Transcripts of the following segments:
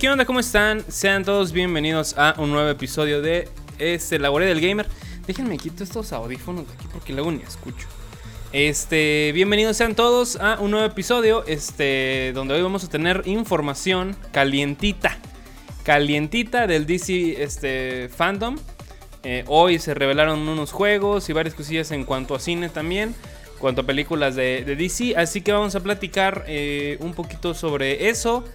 ¿qué onda? ¿Cómo están? Sean todos bienvenidos a un nuevo episodio de este, La Guardia del Gamer. Déjenme quito estos audífonos de aquí porque luego ni escucho. Este, bienvenidos sean todos a un nuevo episodio, este, donde hoy vamos a tener información calientita, calientita del DC este, fandom. Eh, hoy se revelaron unos juegos y varias cosillas en cuanto a cine también, en cuanto a películas de, DC, así que vamos a platicar eh, un poquito sobre eso.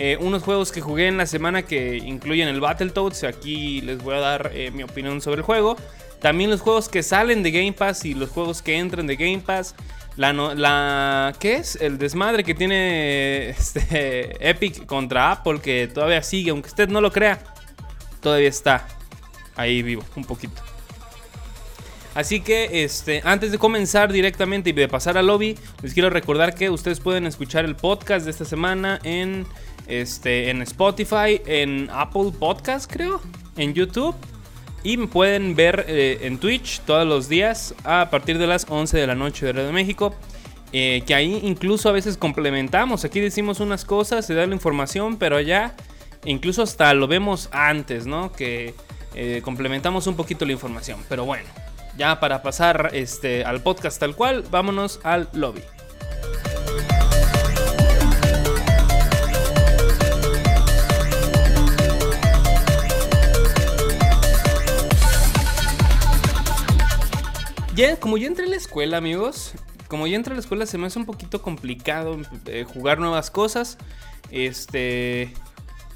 Eh, unos juegos que jugué en la semana que incluyen el Battletoads. Aquí les voy a dar eh, mi opinión sobre el juego. También los juegos que salen de Game Pass y los juegos que entran de Game Pass. La, la ¿Qué es? El desmadre que tiene este, Epic contra Apple que todavía sigue, aunque usted no lo crea. Todavía está ahí vivo, un poquito. Así que este, antes de comenzar directamente y de pasar al lobby, les quiero recordar que ustedes pueden escuchar el podcast de esta semana en este, en Spotify, en Apple Podcast creo, en YouTube. Y me pueden ver eh, en Twitch todos los días a partir de las 11 de la noche de de México. Eh, que ahí incluso a veces complementamos. Aquí decimos unas cosas, se da la información, pero allá incluso hasta lo vemos antes, ¿no? Que eh, complementamos un poquito la información. Pero bueno, ya para pasar este, al podcast tal cual, vámonos al lobby. Como yo entré a la escuela, amigos, como yo entré a la escuela se me hace un poquito complicado eh, jugar nuevas cosas. Este.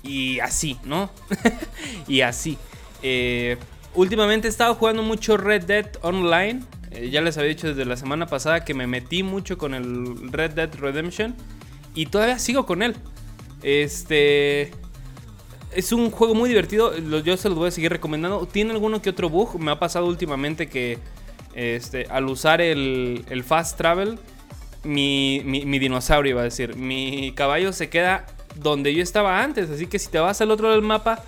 Y así, ¿no? y así. Eh, últimamente he estado jugando mucho Red Dead Online. Eh, ya les había dicho desde la semana pasada que me metí mucho con el Red Dead Redemption. Y todavía sigo con él. Este. Es un juego muy divertido. Yo se los voy a seguir recomendando. Tiene alguno que otro bug. Me ha pasado últimamente que este, al usar el, fast travel, mi, dinosaurio iba a decir, mi caballo se queda donde yo estaba antes. Así que si te vas al otro lado del mapa,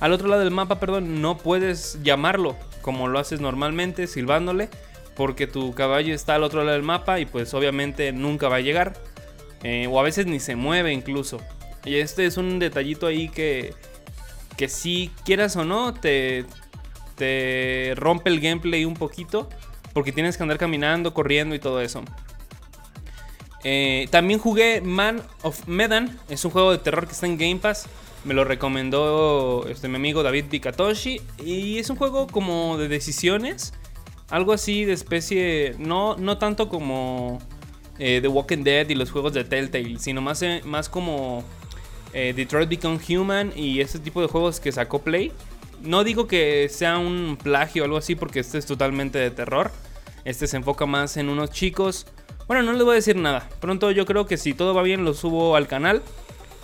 al otro lado del mapa, perdón, no puedes llamarlo como lo haces normalmente, silbándole, porque tu caballo está al otro lado del mapa y pues obviamente nunca va a llegar. Eh, o a veces ni se mueve incluso. Y este es un detallito ahí que, que si quieras o no, te, te rompe el gameplay un poquito. Porque tienes que andar caminando, corriendo y todo eso. Eh, también jugué Man of Medan. Es un juego de terror que está en Game Pass. Me lo recomendó este, mi amigo David Bikatoshi. Y es un juego como de decisiones. Algo así de especie. No, no tanto como eh, The Walking Dead y los juegos de Telltale. Sino más, eh, más como Detroit Become Human y ese tipo de juegos que sacó Play. No digo que sea un plagio o algo así porque este es totalmente de terror. Este se enfoca más en unos chicos. Bueno, no les voy a decir nada. Pronto yo creo que si todo va bien lo subo al canal.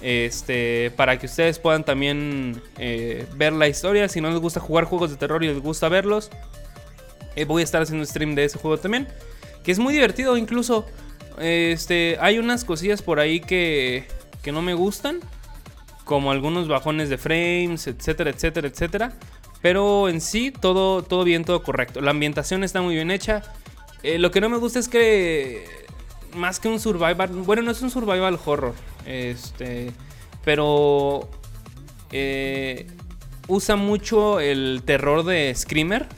Este, para que ustedes puedan también eh, ver la historia. Si no les gusta jugar juegos de terror y les gusta verlos, eh, voy a estar haciendo stream de ese juego también. Que es muy divertido, incluso. Este, hay unas cosillas por ahí que, que no me gustan como algunos bajones de frames, etcétera, etcétera, etcétera. Pero en sí, todo, todo bien, todo correcto. La ambientación está muy bien hecha. Eh, lo que no me gusta es que, más que un survival, bueno, no es un survival horror, este, pero eh, usa mucho el terror de Screamer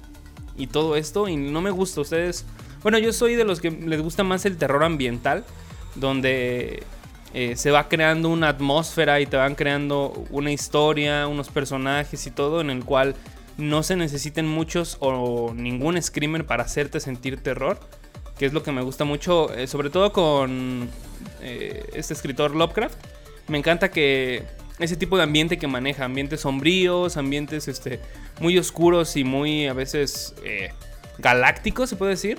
y todo esto. Y no me gusta. Ustedes, bueno, yo soy de los que les gusta más el terror ambiental, donde eh, se va creando una atmósfera y te van creando una historia, unos personajes y todo en el cual no se necesiten muchos o ningún screamer para hacerte sentir terror, que es lo que me gusta mucho, eh, sobre todo con eh, este escritor Lovecraft. Me encanta que ese tipo de ambiente que maneja, ambientes sombríos, ambientes este, muy oscuros y muy a veces galácticos, se puede decir.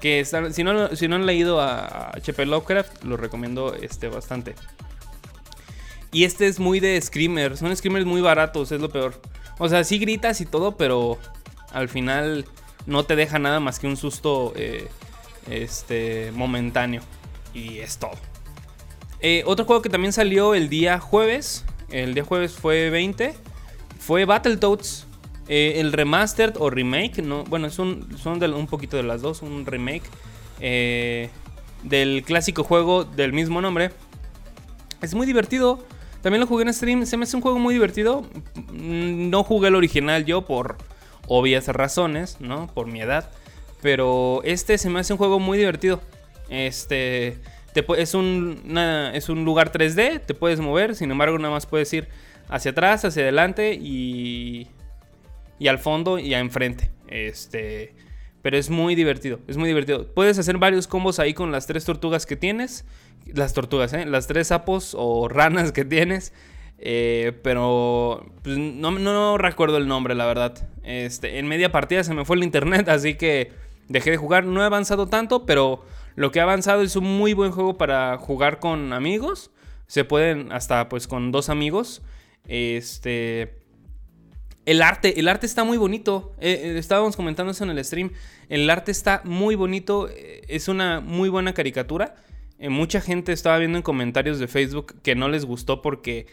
Que si, no, si no han leído a H.P. Lovecraft, lo recomiendo este, bastante. Y este es muy de screamers. Son screamers muy baratos, es lo peor. O sea, sí gritas y todo, pero al final no te deja nada más que un susto eh, este, momentáneo. Y es todo. Eh, otro juego que también salió el día jueves. El día jueves fue 20. Fue Battletoads. Eh, el remastered o remake, no, bueno, son un poquito de las dos, un remake eh, del clásico juego del mismo nombre. Es muy divertido, También lo jugué en stream. Se me hace un juego muy divertido. Mm, no jugué el original yo por obvias razones, ¿no? Por mi edad. Pero este se me hace un juego muy divertido. Este. es, un, es un lugar 3D, te puedes mover, sin embargo, nada más puedes ir hacia atrás, hacia adelante y. Y al fondo y a enfrente. Este. Pero es muy divertido, es muy divertido. Puedes hacer varios combos ahí con las tres tortugas que tienes. Las tortugas, ¿eh? Las tres sapos o ranas que tienes. Eh, pero pues, no, no, recuerdo el nombre, la verdad. Este, en media partida se me fue el internet, así que dejé de jugar. No he avanzado tanto, pero lo que ha avanzado es un muy buen juego para jugar con amigos. Se pueden hasta pues con dos amigos. Este... El arte, el arte está muy bonito. Eh, eh, estábamos comentando eso en el stream. El arte está muy bonito. Es una muy buena caricatura. mucha gente estaba viendo en comentarios de Facebook que no les gustó porque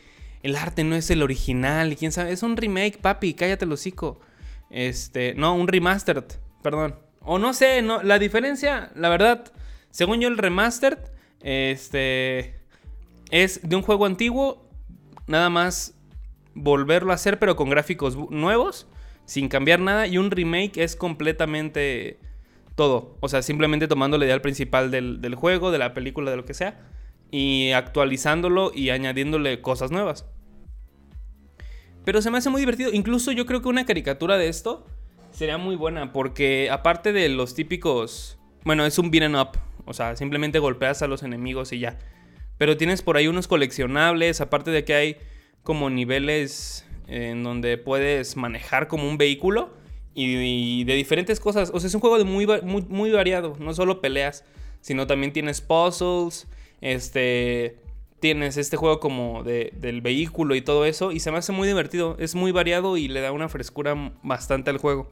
el arte no es el original, quién sabe, es un remake, papi, cállate el hocico. Este, no, un remastered, perdón. O no sé, la diferencia, la verdad, según yo el remastered, este, es de un juego antiguo, nada más volverlo a hacer, pero con gráficos nuevos, sin cambiar nada, y un remake es completamente todo. O sea, simplemente tomando la idea principal del, juego, de la película, de lo que sea y actualizándolo y añadiéndole cosas nuevas. Pero se me hace muy divertido. Incluso yo creo que una caricatura de esto sería muy buena porque aparte de los típicos... Bueno, es un beat'em up. O sea, simplemente golpeas a los enemigos y ya. Pero tienes por ahí unos coleccionables. Aparte de que hay como niveles en donde puedes manejar como un vehículo. Y, de diferentes cosas. O sea, es un juego de muy, muy, muy variado. No solo peleas. Sino también tienes puzzles. Este, tienes este juego como de, del vehículo y todo eso. Y se me hace muy divertido. Es muy variado y le da una frescura bastante al juego.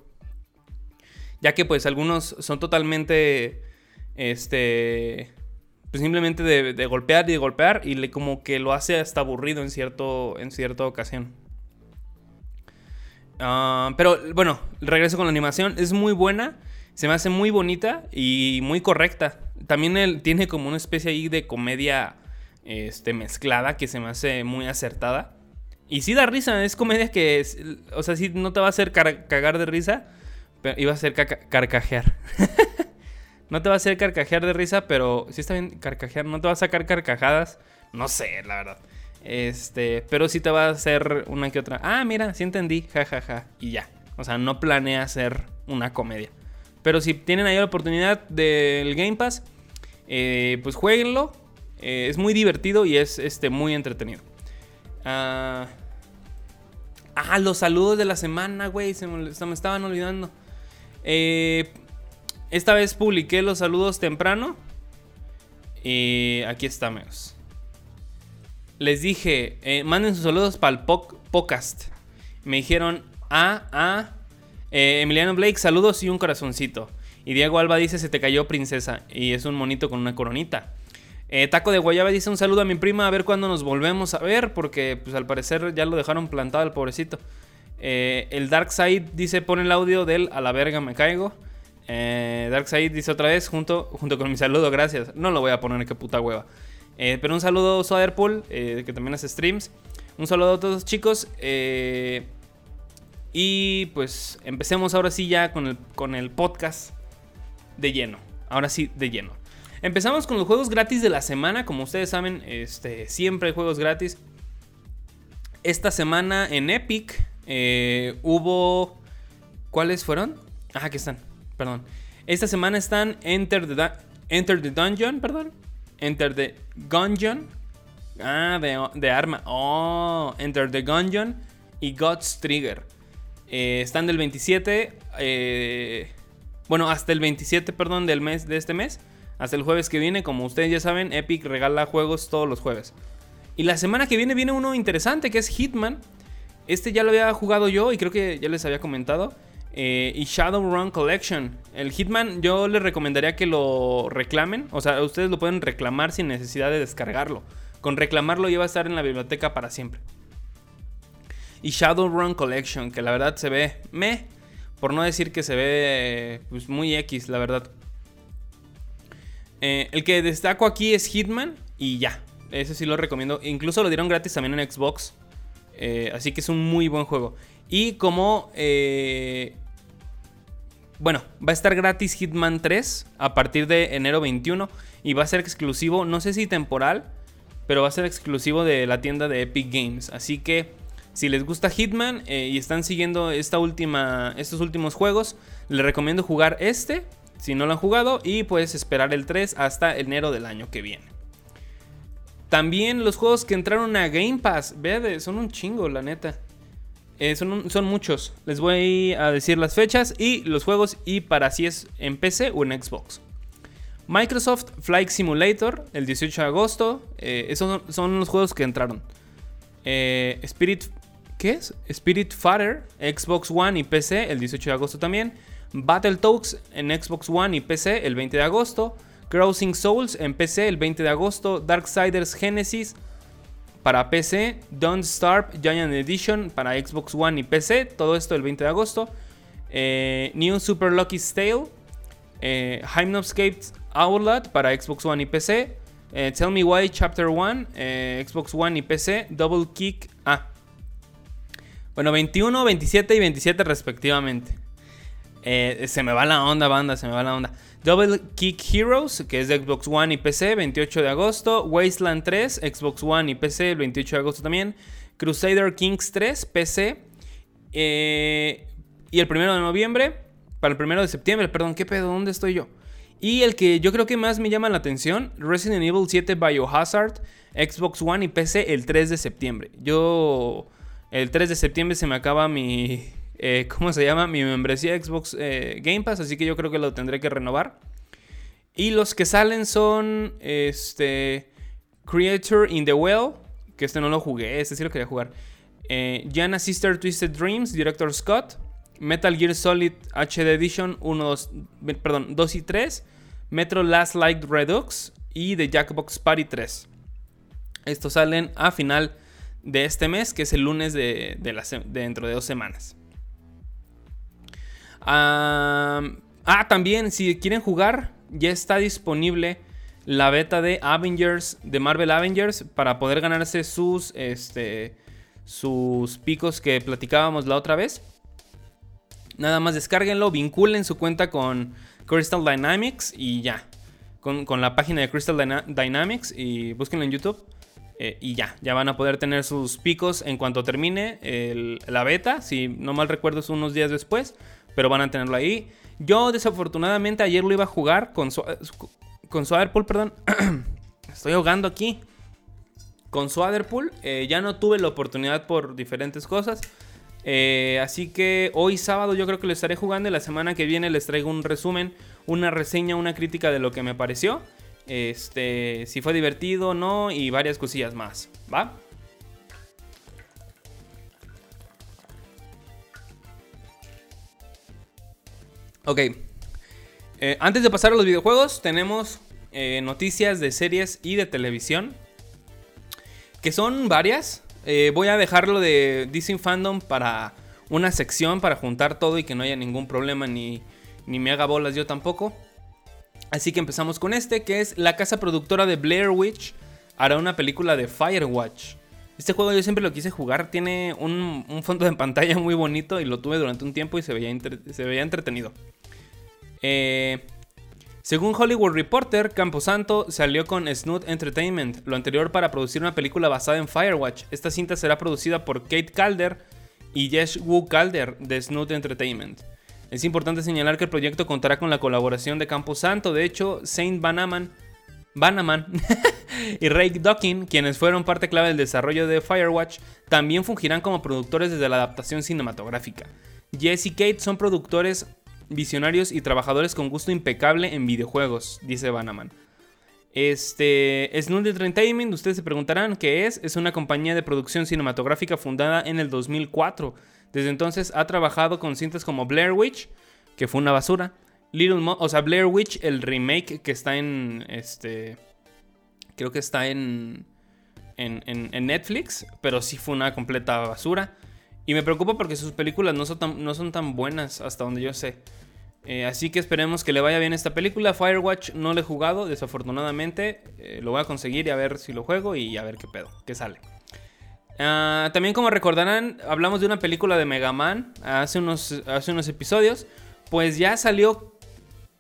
Ya que pues algunos son totalmente... Este... Pues simplemente de, golpear y de golpear. Y le, como que lo hace hasta aburrido en, cierto, en cierta ocasión. Ah, pero bueno, regreso con la animación. Es muy buena. Se me hace muy bonita y muy correcta. También él tiene como una especie ahí de comedia este, mezclada que se me hace muy acertada. Y sí da risa, es comedia que, o sea, sí no te va a hacer cagar de risa, iba a hacer carcajear. no te va a hacer carcajear de risa, pero sí está bien carcajear, no te va a sacar carcajadas, no sé, la verdad. Este, pero sí te va a hacer una que otra. Ah, mira, sí entendí, jajaja, ja, ja, y ya. O sea, no planea hacer una comedia. Pero si tienen ahí la oportunidad del Game Pass, eh, pues jueguenlo. Eh, es muy divertido y es este, muy entretenido. Ah, ah los saludos de la semana, güey. Se, me, estaban olvidando. Eh, esta vez publiqué los saludos temprano. Y aquí está, amigos. Les dije, manden sus saludos para el podcast. Me dijeron, ah, ah, eh, Emiliano Blake, saludos y un corazoncito. Y Diego Alba dice, se te cayó princesa. Y es un monito con una coronita. Eh, Taco de Guayaba dice un saludo a mi prima a ver cuándo nos volvemos a ver. Porque pues al parecer ya lo dejaron plantado el pobrecito. Eh, el Dark Side dice, pon el audio del a la verga me caigo. Dark Side dice otra vez, junto, junto con mi saludo, gracias. No lo voy a poner, qué puta hueva. pero un saludo a Soderpool, que también hace streams. Un saludo a todos chicos. Eh, y pues empecemos ahora sí ya con el, con el podcast de lleno. Ahora sí, de lleno. Empezamos con los juegos gratis de la semana. Como ustedes saben, este, siempre hay juegos gratis. Esta semana en Epic eh, hubo... ¿Cuáles fueron? Ah, aquí están. Perdón. Esta semana están Enter the, Enter the Dungeon, perdón. Enter the Gungeon. Ah, de, de arma. Oh, Enter the Gungeon y God's Trigger. Eh, están del 27, eh, bueno, hasta el 27, perdón, del mes, de este mes, hasta el jueves que viene. Como ustedes ya saben, Epic regala juegos todos los jueves. Y la semana que viene viene uno interesante que es Hitman. Este ya lo había jugado yo y creo que ya les había comentado. Eh, y Shadowrun Collection. El Hitman yo les recomendaría que lo reclamen. O sea, ustedes lo pueden reclamar sin necesidad de descargarlo. Con reclamarlo ya va a estar en la biblioteca para siempre y Shadowrun Collection, que la verdad se ve me, por no decir que se ve pues, muy X, la verdad. Eh, el que destaco aquí es Hitman y ya. Ese sí lo recomiendo. Incluso lo dieron gratis también en Xbox. Eh, así que es un muy buen juego. Y como... Eh, bueno, va a estar gratis Hitman 3 a partir de enero 21. Y va a ser exclusivo, no sé si temporal, pero va a ser exclusivo de la tienda de Epic Games. Así que si les gusta Hitman eh, y están siguiendo esta última, estos últimos juegos, les recomiendo jugar este, si no lo han jugado, y puedes esperar el 3 hasta enero del año que viene. También los juegos que entraron a Game Pass, vean, son un chingo, la neta. Eh, son, son, muchos. Les voy a decir las fechas y los juegos y para si es en PC o en Xbox. Microsoft Flight Simulator el 18 de agosto. Eh, esos son, los juegos que entraron. Eh, Spirit. ¿Qué es? Spirit Fighter, Xbox One y PC el 18 de agosto también. Battletoads en Xbox One y PC el 20 de agosto. Crossing Souls en PC el 20 de agosto. Darksiders Genesis para PC. Don't Starve Giant Edition para Xbox One y PC. Todo esto el 20 de agosto. Eh, New Super Lucky Tale. Eh, Hypnoscape Outlet para Xbox One y PC. Eh, Tell Me Why Chapter 1, eh, Xbox One y PC. Double Kick. Ah. Bueno, 21, 27 y 27 respectivamente. Eh, se me va la onda, banda, se me va la onda. Double Kick Heroes, que es de Xbox One y PC, 28 de agosto. Wasteland 3, Xbox One y PC, el 28 de agosto también. Crusader Kings 3, PC. y el 1 de noviembre, para el 1 de septiembre, perdón, ¿qué pedo? ¿Dónde estoy yo? Y el que yo creo que más me llama la atención, Resident Evil 7 Biohazard, Xbox One y PC el 3 de septiembre. Yo, el 3 de septiembre se me acaba mi, eh, ¿cómo se llama? Mi membresía Xbox eh, Game Pass, así que yo creo que lo tendré que renovar. Y los que salen son, este, Creator in the Well, que este no lo jugué, este sí lo quería jugar. Eh, Jana Sister Twisted Dreams, Director Scott. Metal Gear Solid HD Edition 1, 2, perdón, 2 y 3, Metro Last Light Redux y The Jackbox Party 3. Estos salen a final de este mes, que es el lunes de, dentro de dos semanas. Ah, también, si quieren jugar, ya está disponible la beta de Avengers, de Marvel Avengers, para poder ganarse sus, este, sus picos que platicábamos la otra vez. Nada más descárguenlo, vinculen su cuenta con Crystal Dynamics y ya. Con, la página de Crystal Dynamics y búsquenlo en YouTube. Eh, y ya, ya van a poder tener sus picos en cuanto termine la beta. Si no mal recuerdo es unos días después, pero van a tenerlo ahí. Yo desafortunadamente ayer lo iba a jugar con, con Swaderpool, perdón. Estoy ahogando aquí. Con Swaderpool eh, ya no tuve la oportunidad por diferentes cosas. Eh, así que hoy sábado yo creo que lo estaré jugando y la semana que viene les traigo un resumen, una reseña, una crítica de lo que me pareció. Este, si fue divertido o no y varias cosillas más, ¿va? Ok. Eh, antes de pasar a los videojuegos, tenemos eh, noticias de series y de televisión. Que son varias. Eh, voy a dejarlo de DC Fandom para una sección para juntar todo y que no haya ningún problema ni, ni me haga bolas yo tampoco. Así que empezamos con este, que es la casa productora de Blair Witch hará una película de Firewatch. Este juego yo siempre lo quise jugar, tiene un, fondo de pantalla muy bonito y lo tuve durante un tiempo y se veía, se veía entretenido. Eh, según Hollywood Reporter, Camposanto salió con Snoot Entertainment, lo anterior para producir una película basada en Firewatch. Esta cinta será producida por Kate Calder y Jesh Wu Calder de Snoot Entertainment. Es importante señalar que el proyecto contará con la colaboración de Camposanto, de hecho, Saint Banaman, Banaman y Ray Dockin, quienes fueron parte clave del desarrollo de Firewatch, también fungirán como productores desde la adaptación cinematográfica. Jess y Kate son productores visionarios y trabajadores con gusto impecable en videojuegos, dice Banaman. Este, Snood Entertainment, ustedes se preguntarán qué es. Es una compañía de producción cinematográfica fundada en el 2004. Desde entonces ha trabajado con cintas como Blair Witch, que fue una basura. Little o sea, Blair Witch, el remake que está en, este, creo que está en, en, en Netflix, pero sí fue una completa basura. Y me preocupa porque sus películas no son tan, no son tan buenas hasta donde yo sé. Eh, así que esperemos que le vaya bien esta película. Firewatch no lo he jugado, desafortunadamente. Eh, lo voy a conseguir y a ver si lo juego y a ver qué pedo, qué sale. Ah, también como recordarán, hablamos de una película de Mega Man hace unos, hace unos episodios. Pues ya salió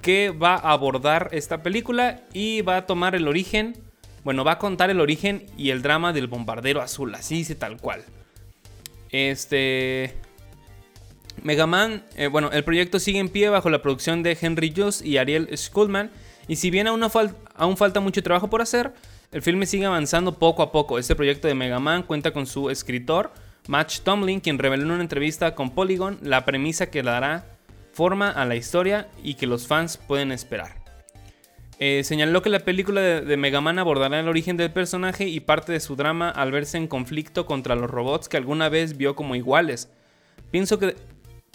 que va a abordar esta película y va a tomar el origen, bueno, va a contar el origen y el drama del bombardero azul, así dice tal cual. Este... Mega Man, eh, bueno, el proyecto sigue en pie bajo la producción de Henry Joss y Ariel Schulman. Y si bien aún, aún falta mucho trabajo por hacer, el filme sigue avanzando poco a poco. Este proyecto de Mega Man cuenta con su escritor, Match Tomlin, quien reveló en una entrevista con Polygon la premisa que dará forma a la historia y que los fans pueden esperar. Eh, señaló que la película de, de, Mega Man abordará el origen del personaje y parte de su drama al verse en conflicto contra los robots que alguna vez vio como iguales. Pienso que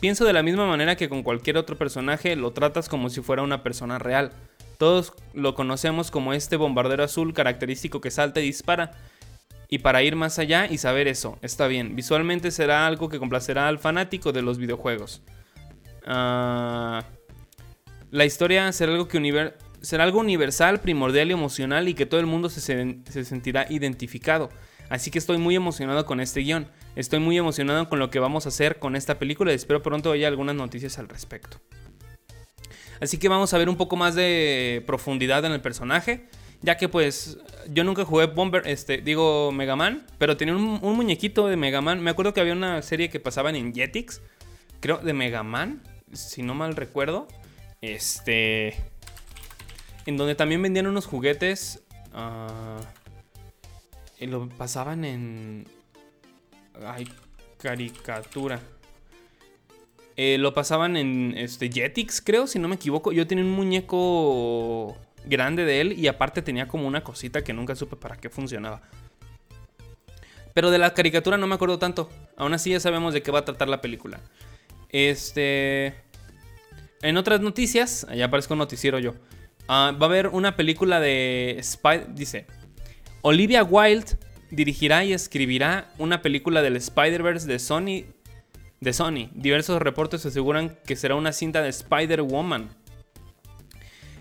Pienso de la misma manera que con cualquier otro personaje lo tratas como si fuera una persona real. Todos lo conocemos como este bombardero azul característico que salta y dispara. Y para ir más allá y saber eso, está bien. Visualmente será algo que complacerá al fanático de los videojuegos. Uh, la historia será algo, que será algo universal, primordial y emocional y que todo el mundo se, se sentirá identificado. Así que estoy muy emocionado con este guion. Estoy muy emocionado con lo que vamos a hacer con esta película y espero pronto haya algunas noticias al respecto. Así que vamos a ver un poco más de profundidad en el personaje. Ya que pues yo nunca jugué Bomber, este, digo Mega Man, pero tenía un, muñequito de Mega Man. Me acuerdo que había una serie que pasaban en Jetix, creo de Mega Man, si no mal recuerdo. Este, en donde también vendían unos juguetes. Uh, y lo pasaban en Ay, caricatura. Eh, lo pasaban en este, Jetix, creo, si no me equivoco. Yo tenía un muñeco grande de él y aparte tenía como una cosita que nunca supe para qué funcionaba. Pero de la caricatura no me acuerdo tanto. Aún así ya sabemos de qué va a tratar la película. Este... En otras noticias, allá aparezco noticiero yo. Ah, va a haber una película de Spider... Dice, Olivia Wilde dirigirá y escribirá una película del Spider-Verse de Sony. De Sony. Diversos reportes aseguran que será una cinta de Spider-Woman.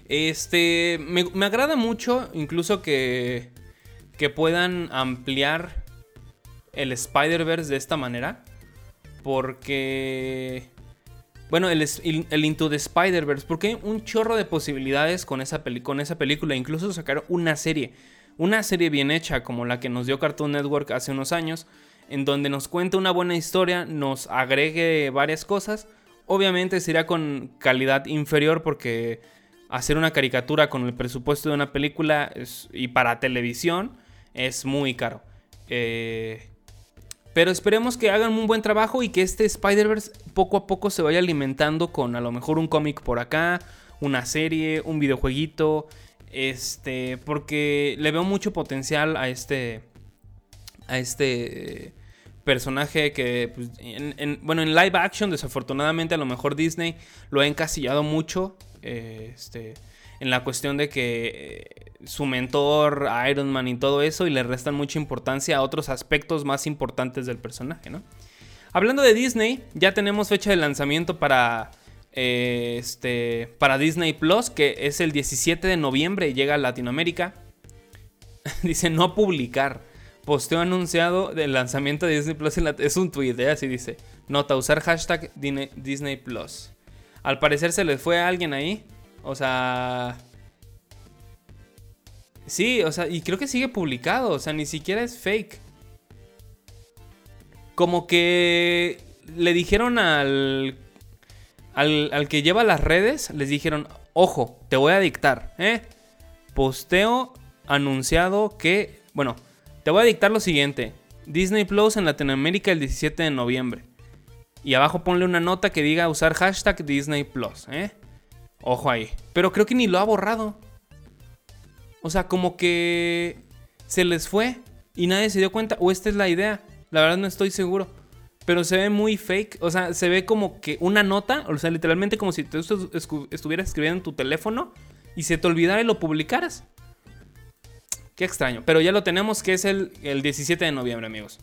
Este. Me, agrada mucho, incluso que. Que puedan ampliar el Spider-Verse de esta manera. Porque. Bueno, el, el Into the Spider-Verse. Porque hay un chorro de posibilidades con esa, con esa película. Incluso sacar una serie. Una serie bien hecha como la que nos dio Cartoon Network hace unos años, en donde nos cuenta una buena historia, nos agregue varias cosas. Obviamente sería con calidad inferior porque hacer una caricatura con el presupuesto de una película y para televisión es muy caro. Eh, pero esperemos que hagan un buen trabajo y que este Spider-Verse poco a poco se vaya alimentando con a lo mejor un cómic por acá, una serie, un videojueguito. Este, porque le veo mucho potencial a este, a este personaje que, pues, en, bueno, en live action, desafortunadamente, a lo mejor Disney lo ha encasillado mucho. este, en la cuestión de que eh, su mentor, Iron Man y todo eso, y le restan mucha importancia a otros aspectos más importantes del personaje, ¿no? Hablando de Disney, ya tenemos fecha de lanzamiento para eh, este, para Disney Plus, que es el 17 de noviembre, llega a Latinoamérica. dice no publicar. Posteo anunciado del lanzamiento de Disney Plus es un tweet, ¿eh? así dice. Nota, usar hashtag Disney Plus. Al parecer se les fue a alguien ahí. O sea... Sí, o sea, y creo que sigue publicado. O sea, ni siquiera es fake. Como que le dijeron al al, que lleva las redes les dijeron, ojo, te voy a dictar, ¿eh? Posteo anunciado que, bueno, te voy a dictar lo siguiente. Disney Plus en Latinoamérica el 17 de noviembre. Y abajo ponle una nota que diga usar hashtag Disney Plus, ¿eh? Ojo ahí. Pero creo que ni lo ha borrado. O sea, como que se les fue y nadie se dio cuenta. O esta es la idea. La verdad no estoy seguro pero se ve muy fake. O sea, se ve como que una nota, o sea, literalmente como si tú estuvieras escribiendo en tu teléfono y se te olvidara y lo publicaras. Qué extraño. Pero ya lo tenemos, que es el, 17 de noviembre, amigos.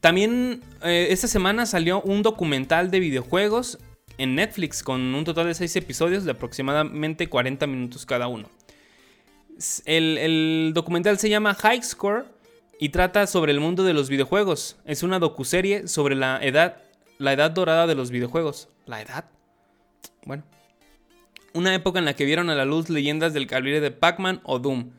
También eh, esta semana salió un documental de videojuegos en Netflix con un total de 6 episodios de aproximadamente 40 minutos cada uno. El, documental se llama High Score y trata sobre el mundo de los videojuegos. Es una docuserie sobre la edad, la edad dorada de los videojuegos. ¿La edad? Bueno. Una época en la que vieron a la luz leyendas del calibre de Pac-Man o Doom.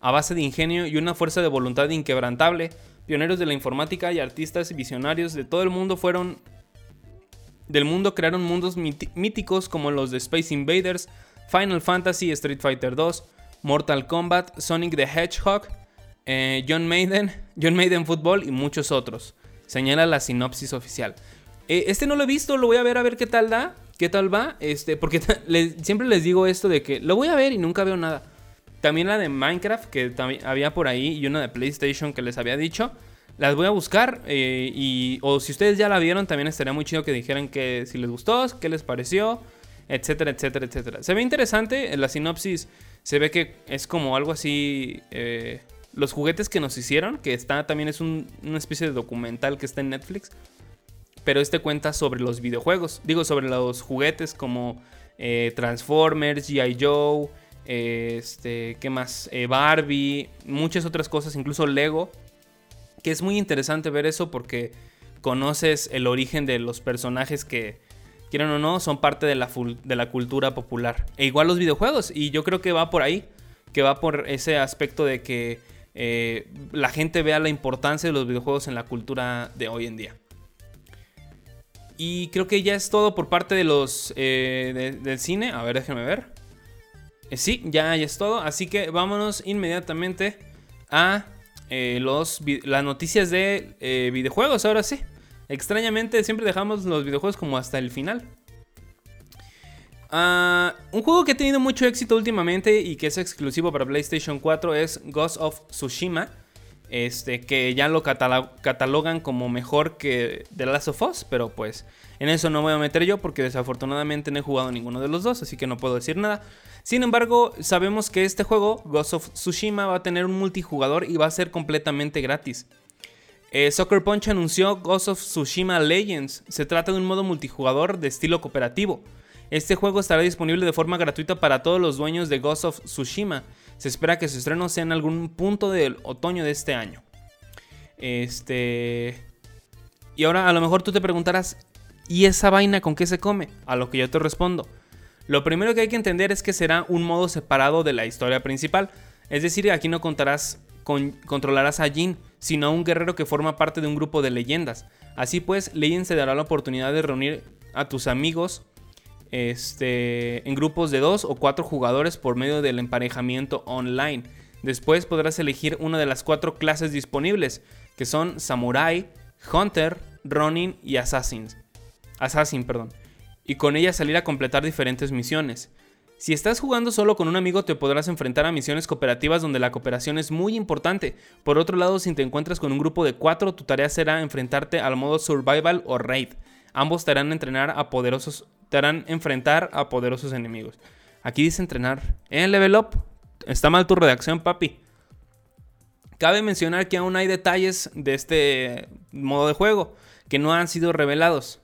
A base de ingenio y una fuerza de voluntad inquebrantable, pioneros de la informática y artistas y visionarios de todo el mundo fueron del mundo crearon mundos míticos como los de Space Invaders, Final Fantasy, Street Fighter 2, Mortal Kombat, Sonic the Hedgehog, eh, John Maiden, John Maiden Football y muchos otros. Señala la sinopsis oficial. Eh, este no lo he visto, lo voy a ver a ver qué tal da, qué tal va, este, porque siempre les digo esto de que lo voy a ver y nunca veo nada. También la de Minecraft que había por ahí y una de PlayStation que les había dicho. Las voy a buscar eh, y o si ustedes ya la vieron también estaría muy chido que dijeran que si les gustó, qué les pareció, etcétera, etcétera, etcétera. Se ve interesante, en la sinopsis se ve que es como algo así los juguetes que nos hicieron, que está también es una especie de documental que está en Netflix. Pero este cuenta sobre los videojuegos. Digo, sobre los juguetes como eh, Transformers, G.I. Joe, este, ¿qué más? Eh, Barbie, muchas otras cosas, incluso Lego. Que es muy interesante ver eso porque conoces el origen de los personajes que, quieran o no, son parte de la, de la cultura popular. E igual los videojuegos. Y yo creo que va por ahí. Que va por ese aspecto de que eh, la gente vea la importancia de los videojuegos en la cultura de hoy en día. Y creo que ya es todo por parte de los eh, del cine. A ver, déjenme ver. Eh, sí, ya, ya es todo. Así que vámonos inmediatamente a los, las noticias de videojuegos. Ahora sí. Extrañamente siempre dejamos los videojuegos como hasta el final. Ah, un juego que ha tenido mucho éxito últimamente y que es exclusivo para PlayStation 4 es Ghost of Tsushima. Este, que ya lo catalogan como mejor que The Last of Us, pero pues en eso no voy a meter yo porque desafortunadamente no he jugado ninguno de los dos, así que no puedo decir nada. Sin embargo, sabemos que este juego, Ghost of Tsushima, va a tener un multijugador y va a ser completamente gratis. Eh, Soccer Punch anunció Ghost of Tsushima Legends. Se trata de un modo multijugador de estilo cooperativo. Este juego estará disponible de forma gratuita para todos los dueños de Ghost of Tsushima. Se espera que su estreno sea en algún punto del otoño de este año. Este. Y ahora a lo mejor tú te preguntarás, ¿y esa vaina con qué se come? A lo que yo te respondo. Lo primero que hay que entender es que será un modo separado de la historia principal. Es decir, aquí no controlarás a Jin, sino a un guerrero que forma parte de un grupo de leyendas. Así pues, Legend se dará la oportunidad de reunir a tus amigos este, en grupos de dos o cuatro jugadores por medio del emparejamiento online. Después podrás elegir una de las cuatro clases disponibles, que son Samurai, Hunter, Ronin y Assassins. Assassin, perdón. Y con ella salir a completar diferentes misiones. Si estás jugando solo con un amigo te podrás enfrentar a misiones cooperativas donde la cooperación es muy importante. Por otro lado, si te encuentras con un grupo de cuatro, tu tarea será enfrentarte al modo survival o raid. Ambos te harán entrenar a poderosos te harán enfrentar a poderosos enemigos. Aquí dice entrenar. En level up. Está mal tu redacción, papi. Cabe mencionar que aún hay detalles de este modo de juego que no han sido revelados.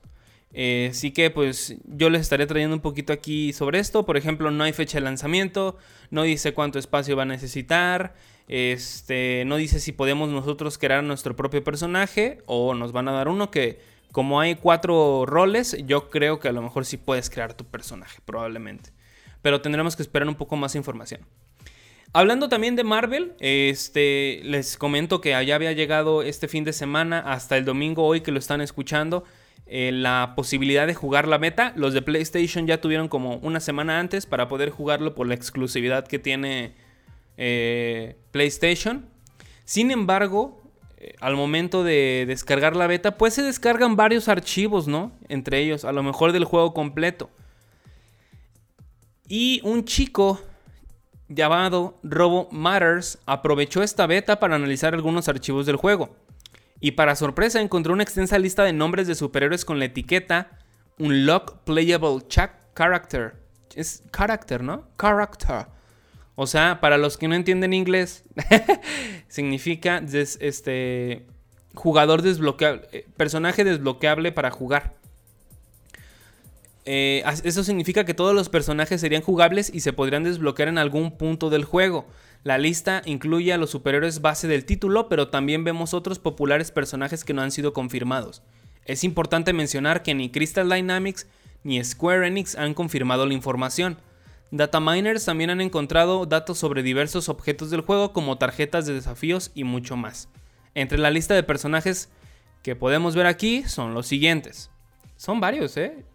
Eh, así que pues yo les estaré trayendo un poquito aquí sobre esto. Por ejemplo, no hay fecha de lanzamiento, no dice cuánto espacio va a necesitar, este, no dice si podemos nosotros crear nuestro propio personaje o nos van a dar uno que como hay cuatro roles, yo creo que a lo mejor sí puedes crear tu personaje, probablemente. Pero tendremos que esperar un poco más información. Hablando también de Marvel, este, les comento que allá había llegado este fin de semana hasta el domingo hoy que lo están escuchando. Eh, la posibilidad de jugar la beta. Los de PlayStation ya tuvieron como una semana antes para poder jugarlo por la exclusividad que tiene eh, PlayStation. Sin embargo, eh, al momento de descargar la beta, pues se descargan varios archivos, ¿no? Entre ellos, a lo mejor del juego completo. Y un chico llamado Robo Matters aprovechó esta beta para analizar algunos archivos del juego. Y para sorpresa encontró una extensa lista de nombres de superhéroes con la etiqueta Unlock Playable Character. Es character, ¿no? Character o sea, para los que no entienden inglés, significa este jugador desbloqueable, eh, personaje desbloqueable para jugar. Eh, eso significa que todos los personajes serían jugables y se podrían desbloquear en algún punto del juego. La lista incluye a los superiores base del título, pero también vemos otros populares personajes que no han sido confirmados. Es importante mencionar que ni Crystal Dynamics ni Square Enix han confirmado la información. Dataminers también han encontrado datos sobre diversos objetos del juego como tarjetas de desafíos y mucho más. Entre la lista de personajes que podemos ver aquí son los siguientes. Son varios, ¿eh?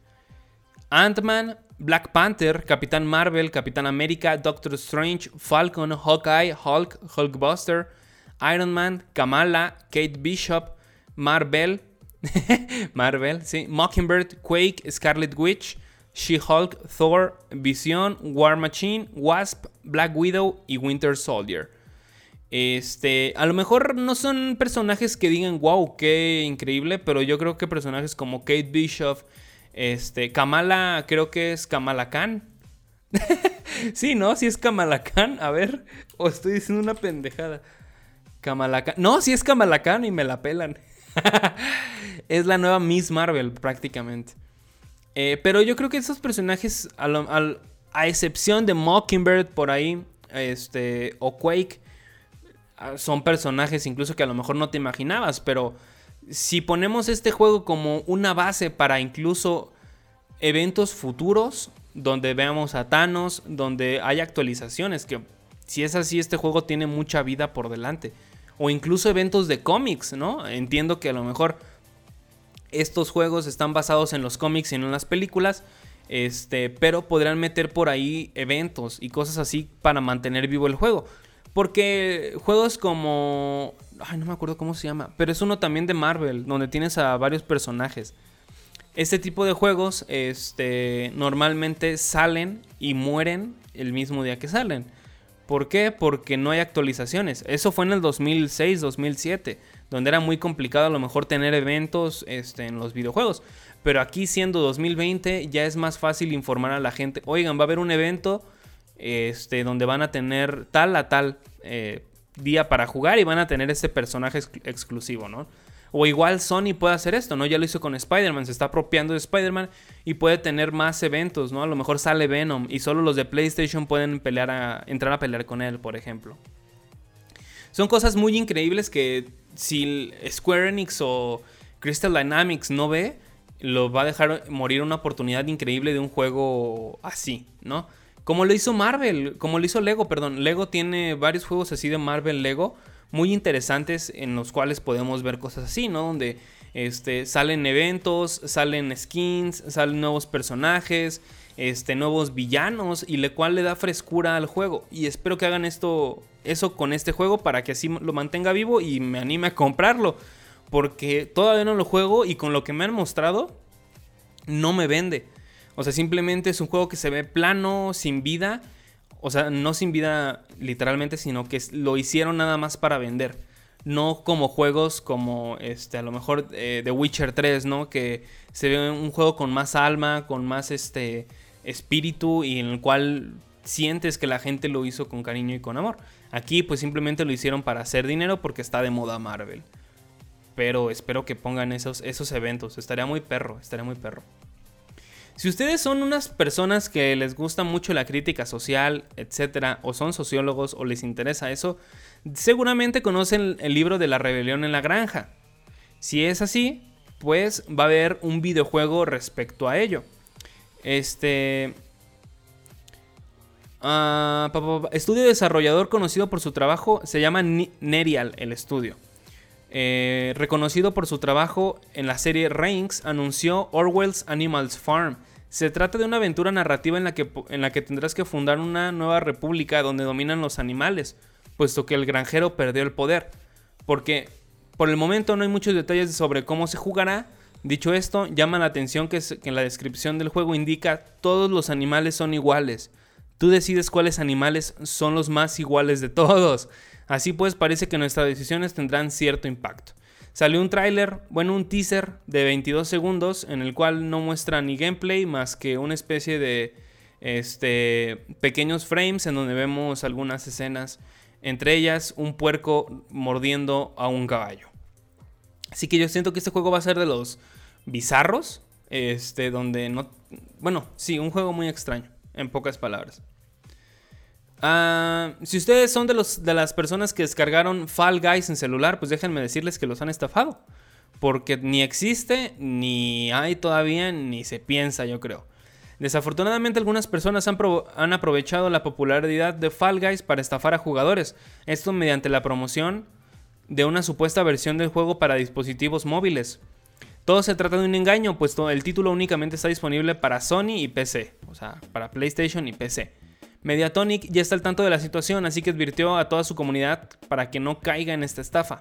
Ant-Man, Black Panther, Capitán Marvel, Capitán América, Doctor Strange, Falcon, Hawkeye, Hulk, Hulkbuster, Iron Man, Kamala, Kate Bishop, Marvel, Marvel, sí, Mockingbird, Quake, Scarlet Witch, She-Hulk, Thor, Vision, War Machine, Wasp, Black Widow y Winter Soldier. Este, a lo mejor no son personajes que digan, wow, qué increíble, pero yo creo que personajes como Kate Bishop, este, Kamala, creo que es Kamala Khan. sí, ¿no? Si es Kamala Khan. A ver, o estoy diciendo una pendejada. Kamala Khan. No, si es Kamala Khan y me la pelan. es la nueva Miss Marvel, prácticamente. Eh, pero yo creo que esos personajes, a, excepción de Mockingbird por ahí, este, o Quake, ah, son personajes incluso que a lo mejor no te imaginabas, pero si ponemos este juego como una base para incluso eventos futuros, donde veamos a Thanos, donde hay actualizaciones, que si es así, este juego tiene mucha vida por delante. O incluso eventos de cómics, ¿no? Entiendo que a lo mejor estos juegos están basados en los cómics y no en las películas. Este, pero podrán meter por ahí eventos y cosas así para mantener vivo el juego. Porque juegos como Ay, no me acuerdo cómo se llama. Pero es uno también de Marvel, donde tienes a varios personajes. Este tipo de juegos este, normalmente salen y mueren el mismo día que salen. ¿Por qué? Porque no hay actualizaciones. Eso fue en el 2006, 2007, donde era muy complicado a lo mejor tener eventos este, en los videojuegos. Pero aquí siendo 2020 ya es más fácil informar a la gente, oigan, va a haber un evento este, donde van a tener tal a tal eh, día para jugar y van a tener ese personaje exclusivo, ¿no? O igual Sony puede hacer esto, ¿no? Ya lo hizo con Spider-Man, se está apropiando de Spider-Man y puede tener más eventos, ¿no? A lo mejor sale Venom y solo los de PlayStation pueden pelear a, entrar a pelear con él, por ejemplo. Son cosas muy increíbles que si Square Enix o Crystal Dynamics no ve, lo va a dejar morir una oportunidad increíble de un juego así, ¿no? Como lo hizo Marvel, como lo hizo Lego, perdón. Lego tiene varios juegos así de Marvel Lego muy interesantes en los cuales podemos ver cosas así, ¿no? Donde este, salen eventos, salen skins, salen nuevos personajes, este, nuevos villanos y lo cual le da frescura al juego. Y espero que hagan esto, eso con este juego para que así lo mantenga vivo y me anime a comprarlo. Porque todavía no lo juego y con lo que me han mostrado no me vende. O sea, simplemente es un juego que se ve plano, sin vida. O sea, no sin vida literalmente, sino que lo hicieron nada más para vender. No como juegos como este, a lo mejor eh, The Witcher 3, ¿no? Que se ve un juego con más alma, con más este espíritu y en el cual sientes que la gente lo hizo con cariño y con amor. Aquí pues simplemente lo hicieron para hacer dinero porque está de moda Marvel. Pero espero que pongan esos, esos eventos. Estaría muy perro, estaría muy perro. Si ustedes son unas personas que les gusta mucho la crítica social, etcétera, o son sociólogos o les interesa eso, seguramente conocen el libro de la rebelión en la granja. Si es así, pues va a haber un videojuego respecto a ello. Este. Uh, estudio desarrollador conocido por su trabajo se llama Nerial, el estudio. Eh, reconocido por su trabajo en la serie Reigns, anunció Orwell's Animals Farm. Se trata de una aventura narrativa en la, que, tendrás que fundar una nueva república donde dominan los animales, puesto que el granjero perdió el poder. Porque por el momento no hay muchos detalles sobre cómo se jugará. Dicho esto, llama la atención que, que en la descripción del juego indica todos los animales son iguales. Tú decides cuáles animales son los más iguales de todos. Así pues, parece que nuestras decisiones tendrán cierto impacto. Salió un tráiler, bueno, un teaser de 22 segundos en el cual no muestra ni gameplay más que una especie de este, pequeños frames en donde vemos algunas escenas, entre ellas un puerco mordiendo a un caballo. Así que yo siento que este juego va a ser de los bizarros, este, donde no, Bueno, sí, un juego muy extraño, en pocas palabras. Ah, si ustedes son de, los, de las personas que descargaron Fall Guys en celular, pues déjenme decirles que los han estafado. Porque ni existe, ni hay todavía, ni se piensa, yo creo. Desafortunadamente algunas personas han, han, aprovechado la popularidad de Fall Guys para estafar a jugadores, esto mediante la promoción de una supuesta versión del juego para dispositivos móviles. Todo se trata de un engaño, puesto el título únicamente está disponible para Sony y PC, o sea, para PlayStation y PC. Mediatonic ya está al tanto de la situación, así que advirtió a toda su comunidad para que no caiga en esta estafa.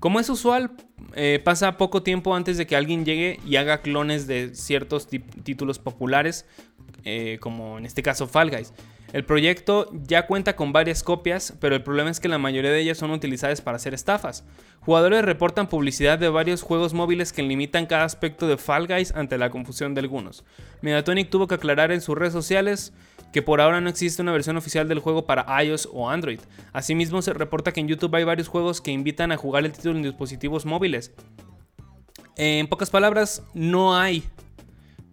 Como es usual, eh, pasa poco tiempo antes de que alguien llegue y haga clones de ciertos títulos populares, eh, como en este caso Fall Guys. El proyecto ya cuenta con varias copias, pero el problema es que la mayoría de ellas son utilizadas para hacer estafas. Jugadores reportan publicidad de varios juegos móviles que limitan cada aspecto de Fall Guys ante la confusión de algunos. Mediatonic tuvo que aclarar en sus redes sociales que por ahora no existe una versión oficial del juego para iOS o Android. Asimismo, se reporta que en YouTube hay varios juegos que invitan a jugar el título en dispositivos móviles. En pocas palabras, no hay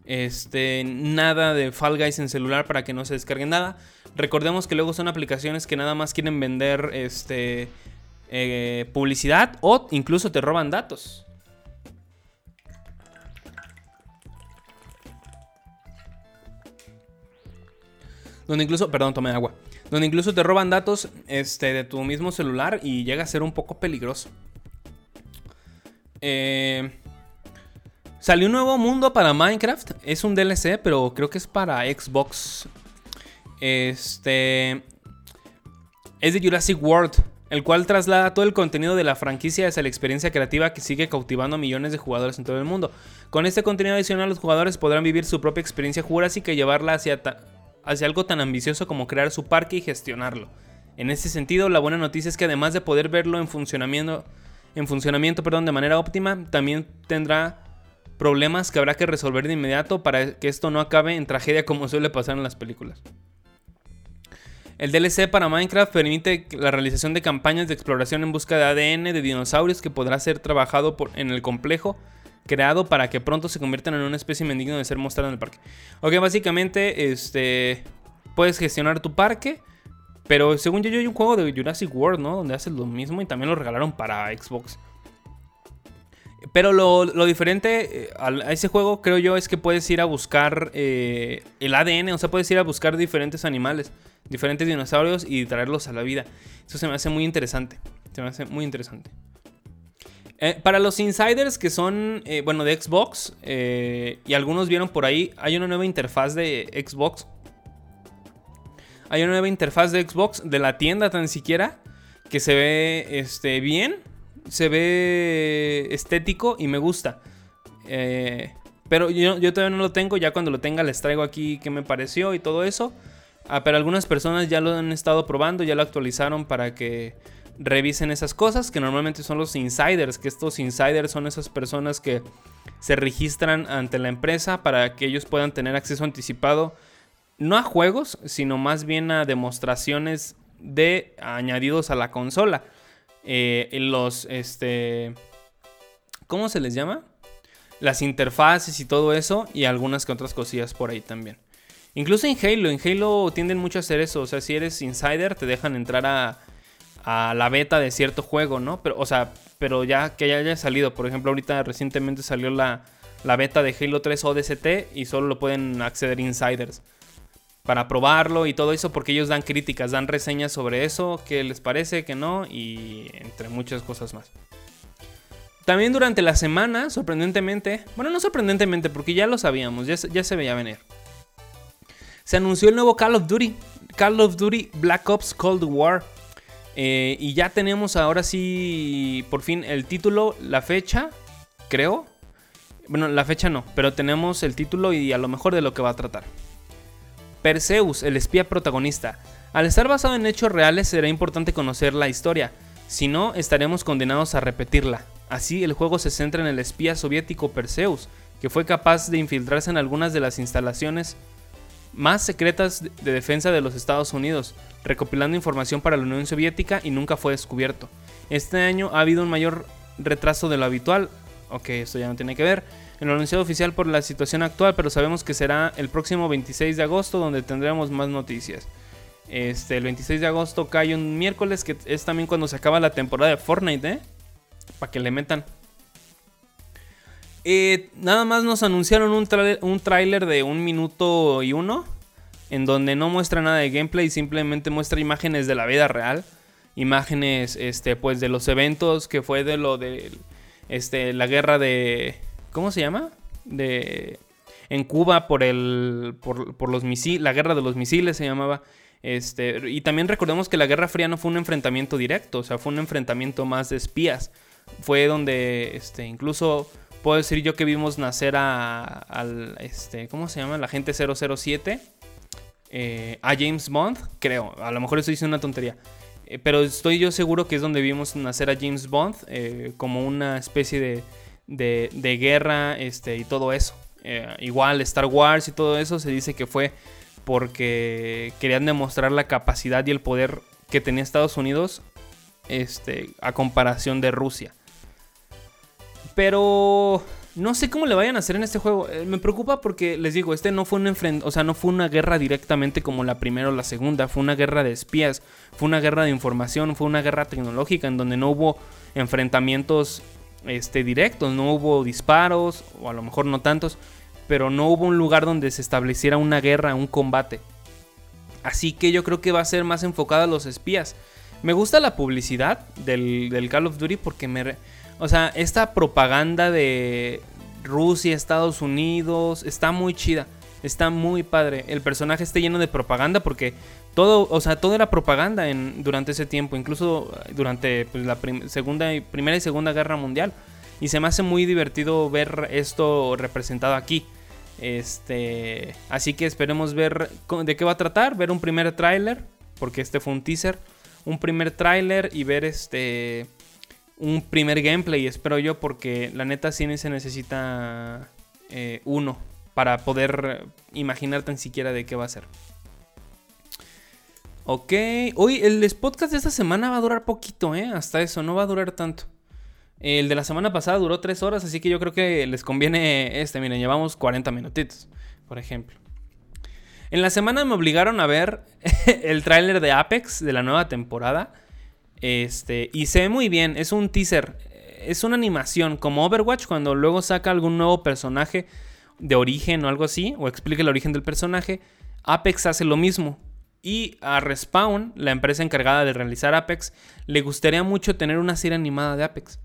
este, nada de Fall Guys en celular para que no se descarguen nada. Recordemos que luego son aplicaciones que nada más quieren vender este, eh, publicidad o incluso te roban datos. Donde incluso, perdón, tomé agua. Donde incluso te roban datos este, de tu mismo celular y llega a ser un poco peligroso. Eh, salió un nuevo mundo para Minecraft. Es un DLC, pero creo que es para Xbox. Este. Es de Jurassic World, el cual traslada todo el contenido de la franquicia hacia la experiencia creativa que sigue cautivando a millones de jugadores en todo el mundo. Con este contenido adicional, los jugadores podrán vivir su propia experiencia jurásica y llevarla hacia hacia algo tan ambicioso como crear su parque y gestionarlo. En ese sentido, la buena noticia es que además de poder verlo en funcionamiento, en funcionamiento perdón, de manera óptima, también tendrá problemas que habrá que resolver de inmediato para que esto no acabe en tragedia como suele pasar en las películas. El DLC para Minecraft permite la realización de campañas de exploración en busca de ADN de dinosaurios que podrá ser trabajado en el complejo creado para que pronto se conviertan en una especie digno de ser mostrado en el parque. Ok, básicamente, este, puedes gestionar tu parque, pero según yo, yo hay un juego de Jurassic World, ¿no? Donde haces lo mismo y también lo regalaron para Xbox. Pero lo, diferente eh, a, ese juego, creo yo, es que puedes ir a buscar eh, el ADN, o sea, puedes ir a buscar diferentes animales, diferentes dinosaurios y traerlos a la vida. Eso se me hace muy interesante. Se me hace muy interesante. Eh, para los insiders que son, eh, bueno, de Xbox, eh, y algunos vieron por ahí, hay una nueva interfaz de Xbox. Hay una nueva interfaz de Xbox de la tienda tan siquiera, que se ve este, bien, se ve estético y me gusta. pero yo, yo, todavía no lo tengo, ya cuando lo tenga les traigo aquí qué me pareció y todo eso. Ah, pero algunas personas ya lo han estado probando, ya lo actualizaron para que revisen esas cosas, que normalmente son los insiders, que estos insiders son esas personas que se registran ante la empresa para que ellos puedan tener acceso anticipado, no a juegos, sino más bien a demostraciones de añadidos a la consola. Eh, los, este, ¿cómo se les llama? Las interfaces y todo eso, y algunas que otras cosillas por ahí también. Incluso en Halo, en Halo tienden mucho a hacer eso, o sea, si eres insider te dejan entrar a a la beta de cierto juego, ¿no? Pero, o sea, pero ya que ya haya salido, por ejemplo, ahorita recientemente salió la, beta de Halo 3 ODST y solo lo pueden acceder insiders para probarlo y todo eso porque ellos dan críticas, dan reseñas sobre eso, qué les parece, qué no y entre muchas cosas más. También durante la semana, sorprendentemente, bueno, no sorprendentemente porque ya lo sabíamos, ya, ya se veía venir. Se anunció el nuevo Call of Duty, Call of Duty Black Ops Cold War. Eh, y ya tenemos ahora sí, por fin, el título, la fecha, creo. Bueno, la fecha no, pero tenemos el título y a lo mejor de lo que va a tratar. Perseus, el espía protagonista. Al estar basado en hechos reales será importante conocer la historia, si no estaremos condenados a repetirla. Así el juego se centra en el espía soviético Perseus, que fue capaz de infiltrarse en algunas de las instalaciones más secretas de defensa de los Estados Unidos, recopilando información para la Unión Soviética y nunca fue descubierto. Este año ha habido un mayor retraso de lo habitual, ok, esto ya no tiene que ver, en lo anunciado oficial por la situación actual, pero sabemos que será el próximo 26 de agosto donde tendremos más noticias. Este, el 26 de agosto cae un miércoles, que es también cuando se acaba la temporada de Fortnite, ¿eh? Para que le metan. Eh, nada más nos anunciaron un, un tráiler de un minuto y uno, en donde no muestra nada de gameplay, simplemente muestra imágenes de la vida real. Imágenes, este, pues, de los eventos que fue de lo de, este, la guerra de, ¿cómo se llama? De, en Cuba por el, por, por los misiles, la guerra de los misiles se llamaba. Este, y también recordemos que la Guerra Fría no fue un enfrentamiento directo, o sea, fue un enfrentamiento más de espías. Fue donde, este, incluso puedo decir yo que vimos nacer a, al, este, ¿cómo se llama? La gente 007, eh, a James Bond, creo, a lo mejor estoy diciendo una tontería. Eh, pero estoy yo seguro que es donde vimos nacer a James Bond eh, como una especie de, de, de, guerra este, y todo eso. igual Star Wars y todo eso se dice que fue porque querían demostrar la capacidad y el poder que tenía Estados Unidos este, a comparación de Rusia. Pero no sé cómo le vayan a hacer en este juego. Eh, me preocupa porque les digo, este no fue un o sea, no fue una guerra directamente como la primera o la segunda, fue una guerra de espías, fue una guerra de información, fue una guerra tecnológica en donde no hubo enfrentamientos este, directos, no hubo disparos, o a lo mejor no tantos, pero no hubo un lugar donde se estableciera una guerra, un combate. Así que yo creo que va a ser más enfocada a los espías. Me gusta la publicidad del, Call of Duty porque me... O sea, esta propaganda de Rusia, Estados Unidos, está muy chida. Está muy padre. El personaje está lleno de propaganda porque todo, o sea, todo era propaganda durante ese tiempo, incluso durante pues, la primera y segunda guerra mundial. Y se me hace muy divertido ver esto representado aquí. Este, así que esperemos ver de qué va a tratar, ver un primer tráiler, porque este fue un teaser, un primer tráiler y ver este un primer gameplay, espero yo, porque la neta sí se necesita eh, uno para poder imaginar tan siquiera de qué va a ser. Ok, hoy el podcast de esta semana va a durar poquito, ¿eh? Hasta eso, no va a durar tanto. El de la semana pasada duró 3 horas, así que yo creo que les conviene este. Miren, llevamos 40 minutitos, por ejemplo. En la semana me obligaron a ver el tráiler de Apex de la nueva temporada. Este, y se ve muy bien, es un teaser, es una animación como Overwatch cuando luego saca algún nuevo personaje de origen o algo así, o explica el origen del personaje. Apex hace lo mismo. Y a Respawn, la empresa encargada de realizar Apex, le gustaría mucho tener una serie animada de Apex.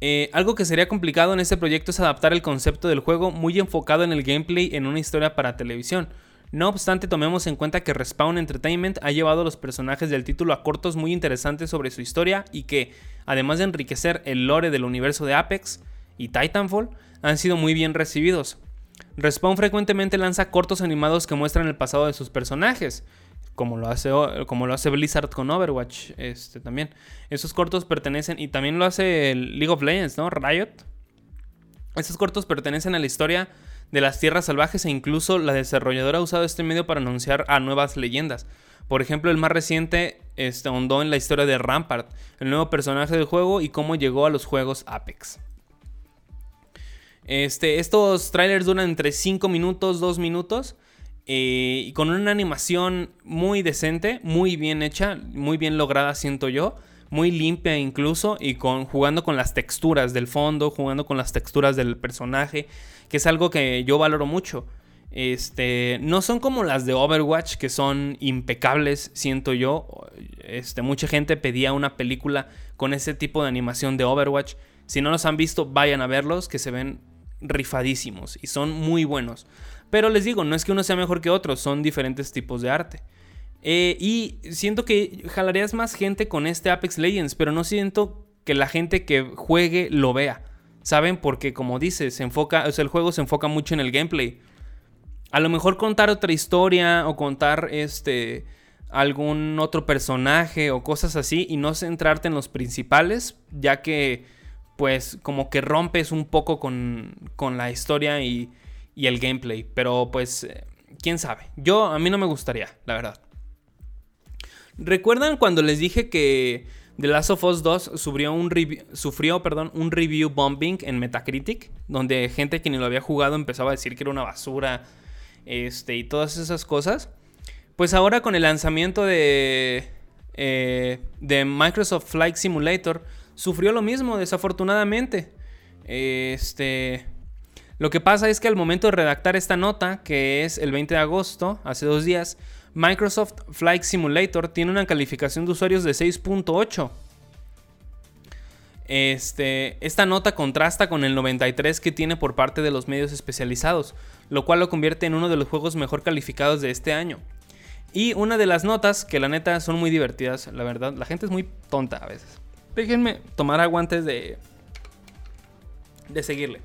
Eh, algo que sería complicado en este proyecto es adaptar el concepto del juego muy enfocado en el gameplay en una historia para televisión. No obstante, tomemos en cuenta que Respawn Entertainment ha llevado a los personajes del título a cortos muy interesantes sobre su historia y que, además de enriquecer el lore del universo de Apex y Titanfall, han sido muy bien recibidos. Respawn frecuentemente lanza cortos animados que muestran el pasado de sus personajes, como lo hace, como lo hace Blizzard con Overwatch este, también. Esos cortos pertenecen, y también lo hace League of Legends, ¿no? Riot. Esos cortos pertenecen a la historia de las tierras salvajes e incluso la desarrolladora ha usado este medio para anunciar a nuevas leyendas. Por ejemplo, el más reciente este, en la historia de Rampart, el nuevo personaje del juego y cómo llegó a los juegos Apex. Este, estos trailers duran entre 5 minutos, 2 minutos. Eh, y con una animación muy decente, muy bien hecha, muy bien lograda, siento yo. Muy limpia incluso. Y con, jugando con las texturas del fondo, jugando con las texturas del personaje. Que es algo que yo valoro mucho. Este, no son como las de Overwatch, que son impecables, siento yo. Este, mucha gente pedía una película con ese tipo de animación de Overwatch. Si no los han visto, vayan a verlos, que se ven rifadísimos y son muy buenos. Pero les digo, no es que uno sea mejor que otro, son diferentes tipos de arte. Eh, y siento que jalarías más gente con este Apex Legends, pero no siento que la gente que juegue lo vea. ¿Saben? Porque como dices, se enfoca, o sea, el juego se enfoca mucho en el gameplay. A lo mejor contar otra historia o contar este algún otro personaje o cosas así y no centrarte en los principales, ya que pues como que rompes un poco con, con la historia y y el gameplay. Pero pues, eh, quién sabe. Yo, a mí no me gustaría, la verdad. ¿Recuerdan cuando les dije que The Last of Us 2 sufrió un, sufrió, perdón, un review bombing en Metacritic, donde gente que ni lo había jugado empezaba a decir que era una basura este, y todas esas cosas. Pues ahora con el lanzamiento de, eh, de Microsoft Flight Simulator, sufrió lo mismo, desafortunadamente. Este, lo que pasa es que al momento de redactar esta nota, que es el 20 de agosto, hace dos días, Microsoft Flight Simulator tiene una calificación de usuarios de 6.8. Este, esta nota contrasta con el 93 que tiene por parte de los medios especializados, lo cual lo convierte en uno de los juegos mejor calificados de este año. Y una de las notas, que la neta son muy divertidas, la verdad, la gente es muy tonta a veces. Déjenme tomar agua antes de, de seguirle.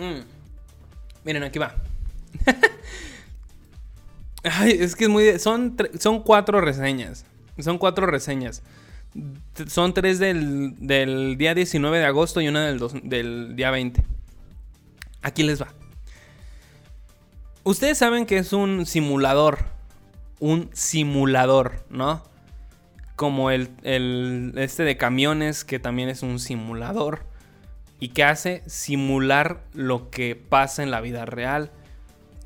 Mm. Miren, aquí va. Ay, es que es muy. Son, son cuatro reseñas. Son cuatro reseñas. Son tres del, del día 19 de agosto y una del, del día 20. Aquí les va. Ustedes saben que es un simulador. Un simulador, ¿no? Como el, el este de camiones, que también es un simulador y que hace simular lo que pasa en la vida real,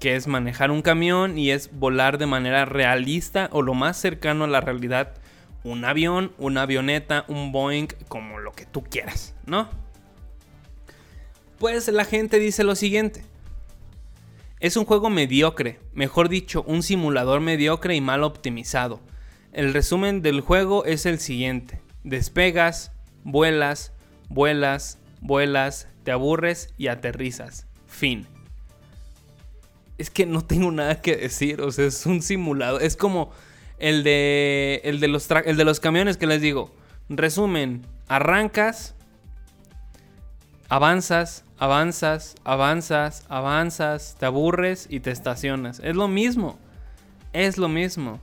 que es manejar un camión y es volar de manera realista o lo más cercano a la realidad un avión, una avioneta, un Boeing, como lo que tú quieras, ¿no? Pues la gente dice lo siguiente. Es un juego mediocre, mejor dicho, un simulador mediocre y mal optimizado. El resumen del juego es el siguiente. Despegas, vuelas, vuelas, vuelas, te aburres y aterrizas. Fin. Es que no tengo nada que decir, o sea, es un simulado. Es como el de, el de, los, el de los camiones que les digo. Resumen, arrancas, avanzas, avanzas, avanzas, avanzas, te aburres y te estacionas. Es lo mismo. Es lo mismo.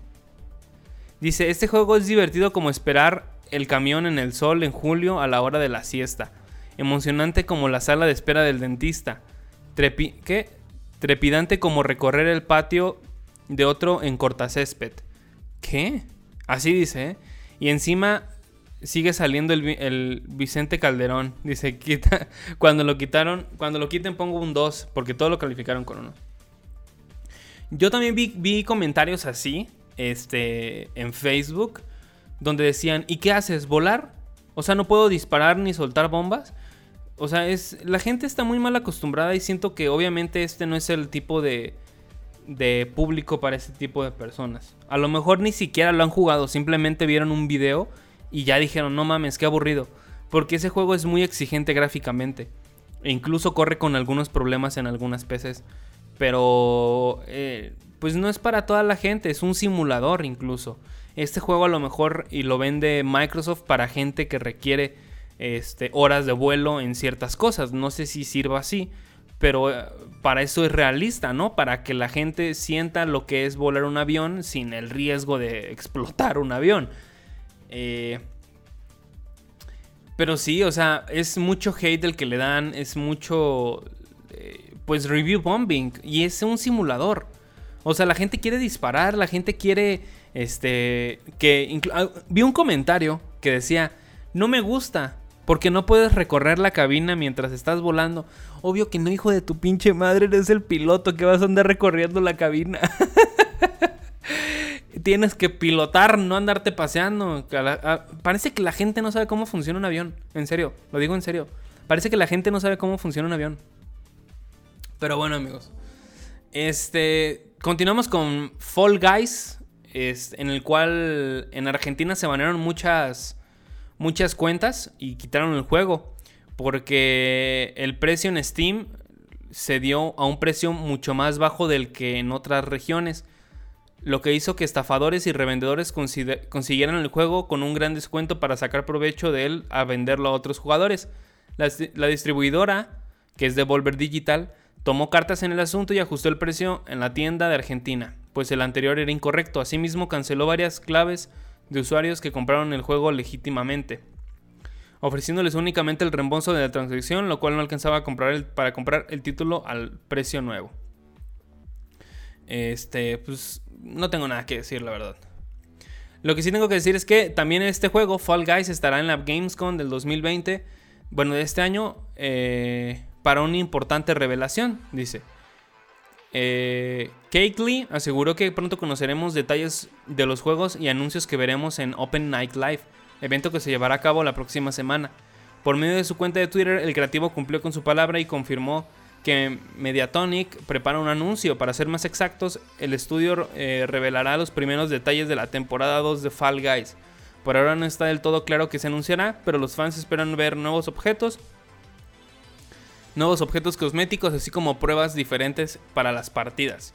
Dice, este juego es divertido como esperar el camión en el sol en julio a la hora de la siesta emocionante como la sala de espera del dentista, ¿qué? trepidante como recorrer el patio de otro en cortacésped. ¿Qué? Así dice, ¿eh? Y encima sigue saliendo el, Vicente Calderón. Dice, quita, cuando lo quitaron, cuando lo quiten pongo un 2, porque todo lo calificaron con uno. Yo también vi, vi, comentarios así, este, en Facebook, donde decían, ¿y qué haces? ¿Volar? O sea, no puedo disparar ni soltar bombas. O sea, es la gente está muy mal acostumbrada y siento que obviamente este no es el tipo de, de público para este tipo de personas. A lo mejor ni siquiera lo han jugado, simplemente vieron un video y ya dijeron, no mames, qué aburrido. Porque ese juego es muy exigente gráficamente. E incluso corre con algunos problemas en algunas PCs. Pero, eh, pues no es para toda la gente, es un simulador incluso. Este juego a lo mejor y lo vende Microsoft para gente que requiere este, horas de vuelo en ciertas cosas. No sé si sirva así, pero eh, para eso es realista, ¿no? Para que la gente sienta lo que es volar un avión sin el riesgo de explotar un avión. Eh, pero sí, o sea, es mucho hate el que le dan, es mucho, eh, pues, review bombing. Y es un simulador. O sea, la gente quiere disparar, la gente quiere, este, que... Ah, vi un comentario que decía, no me gusta, porque no puedes recorrer la cabina mientras estás volando. Obvio que no, hijo de tu pinche madre, eres el piloto que vas a andar recorriendo la cabina. Tienes que pilotar, no andarte paseando. Parece que la gente no sabe cómo funciona un avión. En serio, lo digo en serio. Parece que la gente no sabe cómo funciona un avión. Pero bueno, amigos. Este. Continuamos con Fall Guys. en el cual en Argentina se banearon muchas muchas cuentas y quitaron el juego. Porque el precio en Steam se dio a un precio mucho más bajo del que en otras regiones. Lo que hizo que estafadores y revendedores consiguieran el juego con un gran descuento para sacar provecho de él a venderlo a otros jugadores. La, distribuidora, que es Devolver Digital, tomó cartas en el asunto y ajustó el precio en la tienda de Argentina, pues el anterior era incorrecto. Asimismo, canceló varias claves de usuarios que compraron el juego legítimamente. ofreciéndoles únicamente el reembolso de la transacción, lo cual no alcanzaba a comprar para comprar el título al precio nuevo. Este, pues no tengo nada que decir, la verdad. Lo que sí tengo que decir es que también este juego, Fall Guys, estará en la Gamescom del 2020, bueno, de este año, eh, para una importante revelación, dice. Eh, Lee aseguró que pronto conoceremos detalles de los juegos y anuncios que veremos en Open Night Live, evento que se llevará a cabo la próxima semana. Por medio de su cuenta de Twitter, el creativo cumplió con su palabra y confirmó que Mediatonic prepara un anuncio. Para ser más exactos, el estudio eh, revelará los primeros detalles de la temporada 2 de Fall Guys. Por ahora no está del todo claro que se anunciará, pero los fans esperan ver nuevos objetos, nuevos objetos cosméticos, así como pruebas diferentes para las partidas.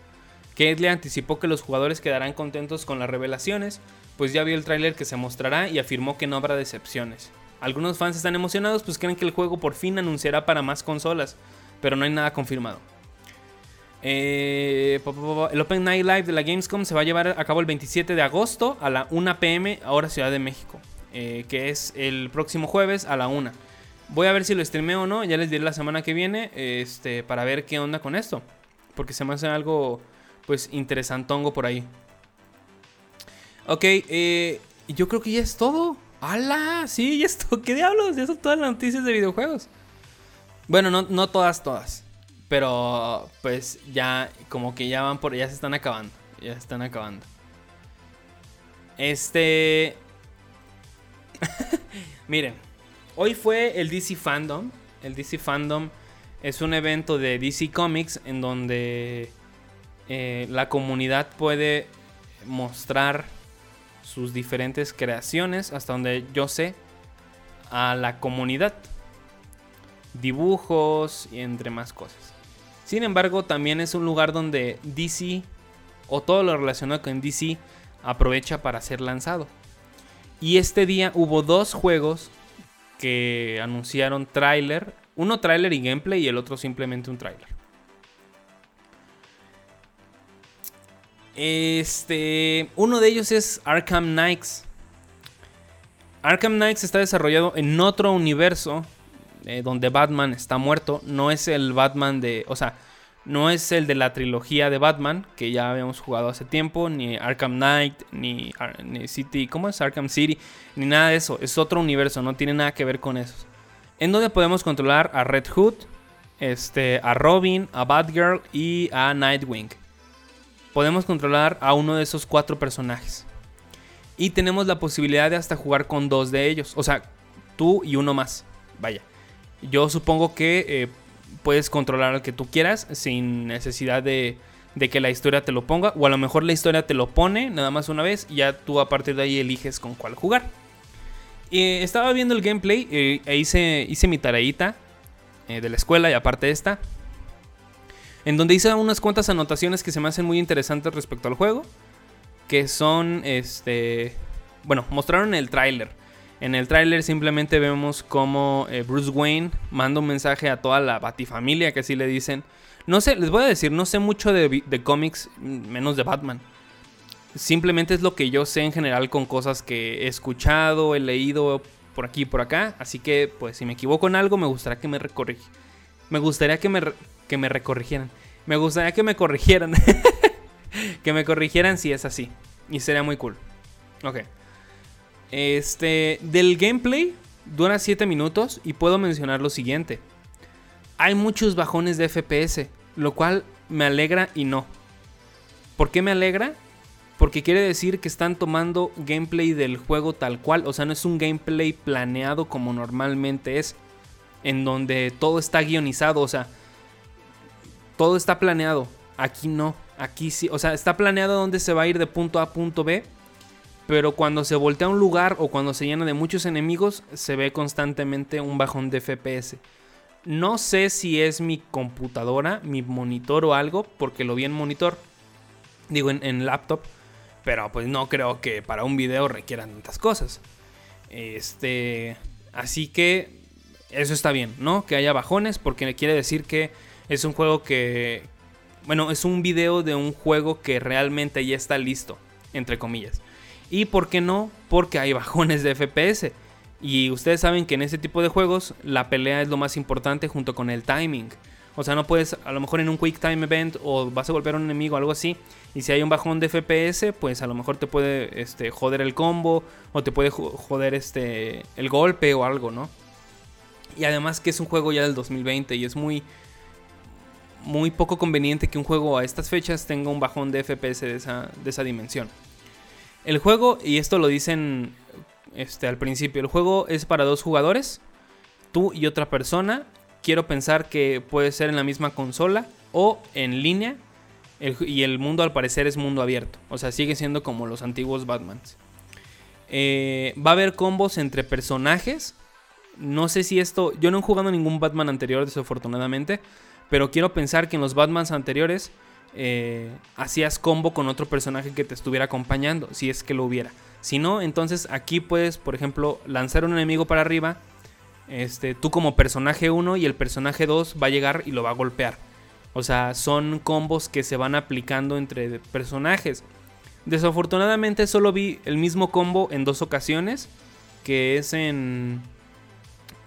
le anticipó que los jugadores quedarán contentos con las revelaciones, pues ya vio el tráiler que se mostrará y afirmó que no habrá decepciones. Algunos fans están emocionados pues creen que el juego por fin anunciará para más consolas, pero no hay nada confirmado. Eh, el Open Night Live de la Gamescom se va a llevar a cabo el 27 de agosto a la 1 pm, ahora Ciudad de México, eh, que es el próximo jueves a la 1. Voy a ver si lo streameo o no, ya les diré la semana que viene, este, para ver qué onda con esto, porque se me hace algo, pues, interesantongo por ahí. Ok, eh, yo creo que ya es todo. ¡Hala! Sí, ya es todo. ¿Qué diablos? Ya son todas las noticias de videojuegos. Bueno, no, no todas, todas. Pero pues ya como que ya van por... Ya se están acabando. Ya se están acabando. Este... Miren. Hoy fue el DC Fandom. El DC Fandom es un evento de DC Comics en donde eh, la comunidad puede mostrar sus diferentes creaciones, hasta donde yo sé, a la comunidad dibujos y entre más cosas. Sin embargo, también es un lugar donde DC o todo lo relacionado con DC aprovecha para ser lanzado. Y este día hubo dos juegos que anunciaron tráiler, uno tráiler y gameplay y el otro simplemente un tráiler. Este, uno de ellos es Arkham Knights. Arkham Knights está desarrollado en otro universo eh, donde Batman está muerto, no es el Batman de, o sea, no es el de la trilogía de Batman que ya habíamos jugado hace tiempo, ni Arkham Knight, ni, City, ¿cómo es? Arkham City, ni nada de eso, es otro universo, no tiene nada que ver con eso. En donde podemos controlar a Red Hood, este, a Robin, a Batgirl y a Nightwing. Podemos controlar a uno de esos cuatro personajes. Y tenemos la posibilidad de hasta jugar con dos de ellos. O sea, tú y uno más. Vaya. Yo supongo que eh, puedes controlar al que tú quieras sin necesidad de, que la historia te lo ponga. O a lo mejor la historia te lo pone nada más una vez y ya tú a partir de ahí eliges con cuál jugar. estaba viendo el gameplay eh, e hice, mi tareita eh, de la escuela y aparte esta. En donde hice unas cuantas anotaciones que se me hacen muy interesantes respecto al juego. Que son, este... Bueno, mostraron el tráiler en el tráiler simplemente vemos como eh, Bruce Wayne manda un mensaje a toda la Batifamilia, que así le dicen. No sé, les voy a decir, no sé mucho de, cómics, menos de Batman. Simplemente es lo que yo sé en general con cosas que he escuchado, he leído por aquí y por acá. Así que, pues, si me equivoco en algo, me gustaría que me recorrigieran. Me gustaría que me, que me recorrigieran. Me gustaría que me corrigieran. que me corrigieran si es así. Y sería muy cool. Ok. Este, del gameplay dura 7 minutos y puedo mencionar lo siguiente. Hay muchos bajones de FPS, lo cual me alegra y no. ¿Por qué me alegra? Porque quiere decir que están tomando gameplay del juego tal cual. O sea, no es un gameplay planeado como normalmente es. En donde todo está guionizado. O sea, todo está planeado. Aquí no. Aquí sí. O sea, está planeado dónde se va a ir de punto A a punto B pero cuando se voltea un lugar o cuando se llena de muchos enemigos, se ve constantemente un bajón de FPS. No sé si es mi computadora, mi monitor o algo, porque lo vi en monitor, digo en, laptop, pero pues no creo que para un video requieran tantas cosas. Este, así que eso está bien, ¿no? Que haya bajones, porque quiere decir que es un juego que, bueno, es un video de un juego que realmente ya está listo, entre comillas. Y por qué no, porque hay bajones de FPS. Y ustedes saben que en ese tipo de juegos la pelea es lo más importante junto con el timing. O sea, no puedes, a lo mejor en un quick time event o vas a golpear a un enemigo o algo así. Y si hay un bajón de FPS, pues a lo mejor te puede este, joder el combo o te puede joder este, el golpe o algo, ¿no? Y además que es un juego ya del 2020 y es muy, muy poco conveniente que un juego a estas fechas tenga un bajón de FPS de esa dimensión. El juego, y esto lo dicen este, al principio, el juego es para dos jugadores, tú y otra persona. Quiero pensar que puede ser en la misma consola o en línea. y el mundo al parecer es mundo abierto. O sea, sigue siendo como los antiguos Batmans. Eh, va a haber combos entre personajes. No sé si esto... Yo no he jugado ningún Batman anterior, desafortunadamente. Pero quiero pensar que en los Batmans anteriores eh, hacías combo con otro personaje que te estuviera acompañando, si es que lo hubiera. Si no, entonces aquí puedes, por ejemplo, lanzar un enemigo para arriba, este, tú como personaje 1 y el personaje 2 va a llegar y lo va a golpear. O sea, son combos que se van aplicando entre personajes. Desafortunadamente solo vi el mismo combo en dos ocasiones, que es en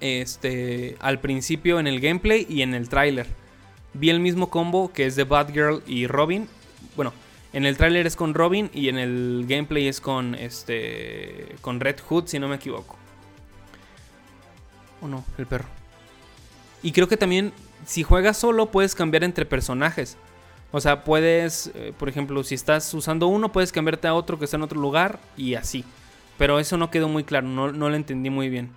este al principio en el gameplay y en el tráiler vi el mismo combo que es de Batgirl y Robin. Bueno, en el tráiler es con Robin y en el gameplay es con este con Red Hood, si no me equivoco. O no, el perro. Y creo que también si juegas solo puedes cambiar entre personajes. O sea, puedes, eh, por ejemplo, si estás usando uno, puedes cambiarte a otro que está en otro lugar y así. Pero eso no quedó muy claro, no, no lo entendí muy bien.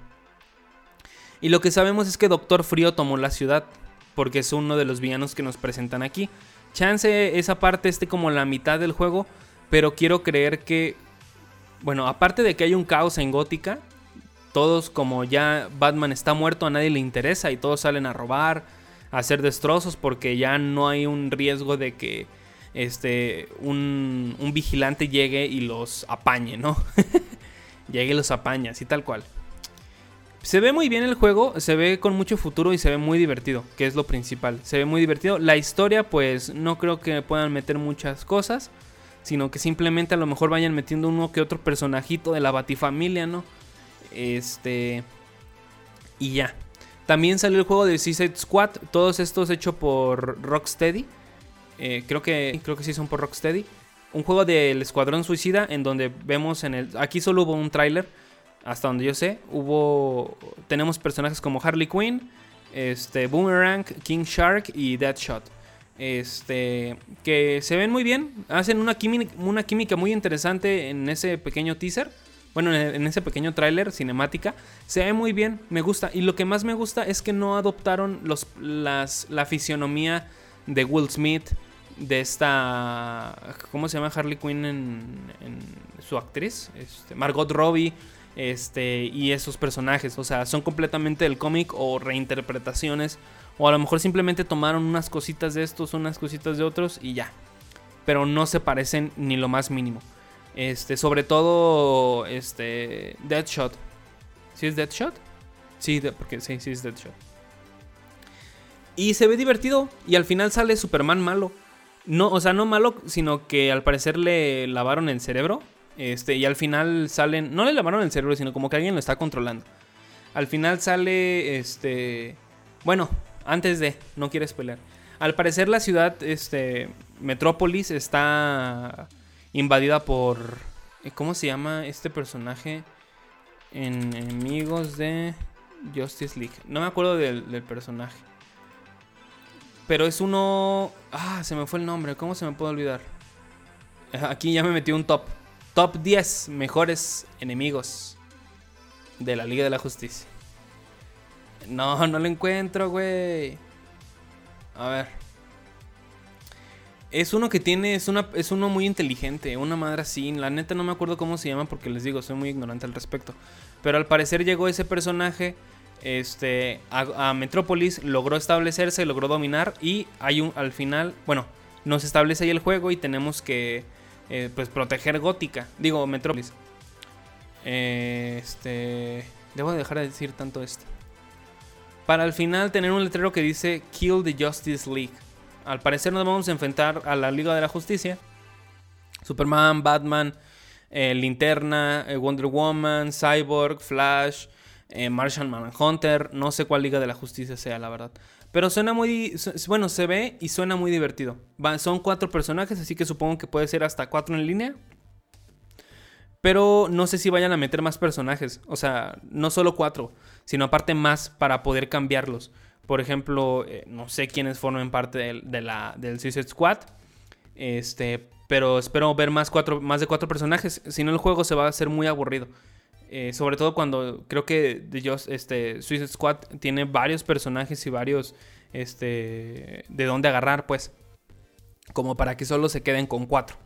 Y lo que sabemos es que Doctor Frío tomó la ciudad porque es uno de los villanos que nos presentan aquí. Chance esa parte esté como la mitad del juego, pero quiero creer que, bueno, aparte de que hay un caos en Gótica, todos como ya Batman está muerto, a nadie le interesa y todos salen a robar, a hacer destrozos porque ya no hay un riesgo de que este un, vigilante llegue y los apañe, ¿no? llegue y los apaña, así tal cual. Se ve muy bien el juego, se ve con mucho futuro y se ve muy divertido, que es lo principal. Se ve muy divertido. La historia, pues no creo que puedan meter muchas cosas, sino que simplemente a lo mejor vayan metiendo uno que otro personajito de la Batifamilia, ¿no? Este. Y ya. También salió el juego de Suicide Squad, todos estos hechos por Rocksteady. Eh, creo, que, creo que sí son por Rocksteady. Un juego del Escuadrón Suicida en donde vemos en el... Aquí solo hubo un tráiler hasta donde yo sé, hubo tenemos personajes como Harley Quinn, este Boomerang, King Shark y Deadshot. Este que se ven muy bien, hacen una química, muy interesante en ese pequeño teaser. Bueno, en ese pequeño tráiler cinemática se ve muy bien, me gusta. Y lo que más me gusta es que no adoptaron los, las, la fisionomía de Will Smith, de esta. ¿Cómo se llama Harley Quinn en, su actriz? Este, Margot Robbie este, y esos personajes. O sea, son completamente del cómic o reinterpretaciones. O a lo mejor simplemente tomaron unas cositas de estos, unas cositas de otros y ya. Pero no se parecen ni lo más mínimo. Este, sobre todo, este, Deadshot. ¿Sí es Deadshot? Sí, porque sí, sí es Deadshot. Y se ve divertido. Y al final sale Superman malo. No, o sea, no malo, sino que al parecer le lavaron el cerebro. Este, y al final salen. No le lavaron el cerebro, sino como que alguien lo está controlando. Al final sale. Este. Bueno, antes de. No quieres pelear. Al parecer la ciudad. Este. Metrópolis está. Invadida por. ¿Cómo se llama este personaje? En enemigos de. Justice League. No me acuerdo del, del personaje. Pero es uno. Ah, se me fue el nombre. ¿Cómo se me puede olvidar? Aquí ya me metí un top. Top 10 mejores enemigos de la Liga de la Justicia. No, no lo encuentro, güey. A ver. Es uno que tiene, es, una, es uno muy inteligente, una madre así. La neta no me acuerdo cómo se llama porque les digo, soy muy ignorante al respecto. Pero al parecer llegó ese personaje este, a, Metrópolis, logró establecerse, logró dominar y hay un, al final, bueno, nos establece ahí el juego y tenemos que eh, pues proteger Gótica. Digo, Metrópolis. Eh, este. Debo dejar de decir tanto esto. Para al final tener un letrero que dice Kill the Justice League. Al parecer nos vamos a enfrentar a la Liga de la Justicia. Superman, Batman, eh, Linterna, Wonder Woman, Cyborg, Flash, Martian Manhunter, no sé cuál Liga de la Justicia sea, la verdad. Pero suena muy, bueno, se ve y suena muy divertido. son cuatro personajes, así que supongo que puede ser hasta cuatro en línea. Pero no sé si vayan a meter más personajes. O sea, no solo cuatro, sino aparte más para poder cambiarlos. Por ejemplo, eh, no sé quiénes formen parte del Suicide Squad. Este, pero espero ver más, cuatro, más de cuatro personajes. Si no, el juego se va a hacer muy aburrido. Eh, sobre todo cuando creo que este, Suicide Squad tiene varios personajes y varios este, de dónde agarrar, pues. Como para que solo se queden con cuatro.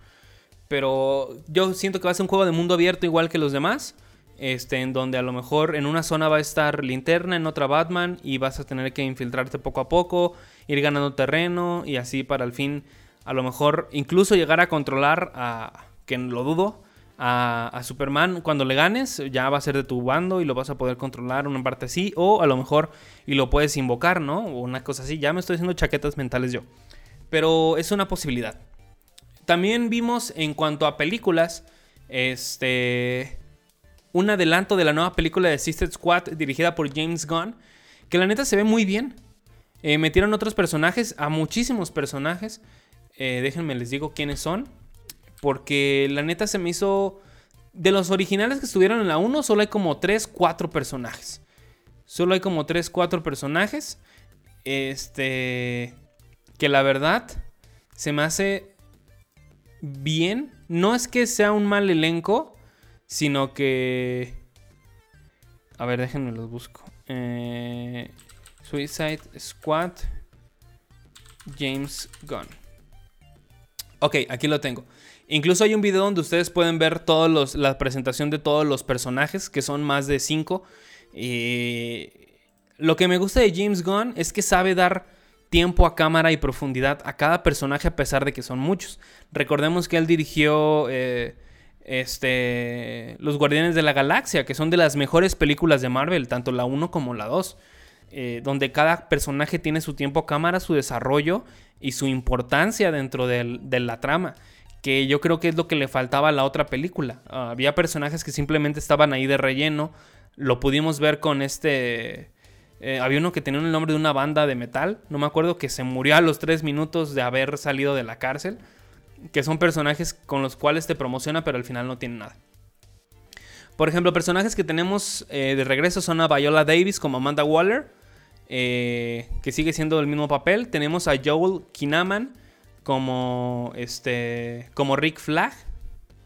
Pero yo siento que va a ser un juego de mundo abierto igual que los demás. Este, en donde a lo mejor en una zona va a estar linterna, en otra Batman, y vas a tener que infiltrarte poco a poco, ir ganando terreno, y así para al fin, a lo mejor incluso llegar a controlar a, que lo dudo, a, Superman cuando le ganes, ya va a ser de tu bando y lo vas a poder controlar una parte así, o a lo mejor y lo puedes invocar, ¿no? O una cosa así, ya me estoy haciendo chaquetas mentales yo. Pero es una posibilidad. También vimos en cuanto a películas, este, un adelanto de la nueva película de Sister Squad dirigida por James Gunn, que la neta se ve muy bien. Eh, metieron otros personajes, a muchísimos personajes. Eh, déjenme les digo quiénes son. Porque la neta se me hizo... De los originales que estuvieron en la 1, solo hay como 3, 4 personajes. Solo hay como 3, 4 personajes. Este... Que la verdad se me hace bien. No es que sea un mal elenco, sino que... A ver, déjenme los busco. Eh, Suicide Squad, James Gunn. Ok, aquí lo tengo. Incluso hay un video donde ustedes pueden ver todos la presentación de todos los personajes, que son más de 5. lo que me gusta de James Gunn es que sabe dar tiempo a cámara y profundidad a cada personaje a pesar de que son muchos. Recordemos que él dirigió eh, este, Los Guardianes de la Galaxia, que son de las mejores películas de Marvel, tanto la 1 como la 2. Eh, donde cada personaje tiene su tiempo a cámara, su desarrollo y su importancia dentro de la trama que yo creo que es lo que le faltaba a la otra película. Ah, había personajes que simplemente estaban ahí de relleno. Lo pudimos ver con este... Eh, había uno que tenía el nombre de una banda de metal, no me acuerdo, que se murió a los tres minutos de haber salido de la cárcel. Que son personajes con los cuales te promociona, pero al final no tienen nada. Por ejemplo, personajes que tenemos eh, de regreso son a Viola Davis como Amanda Waller, eh, que sigue siendo el mismo papel. Tenemos a Joel Kinaman como este como Rick Flag.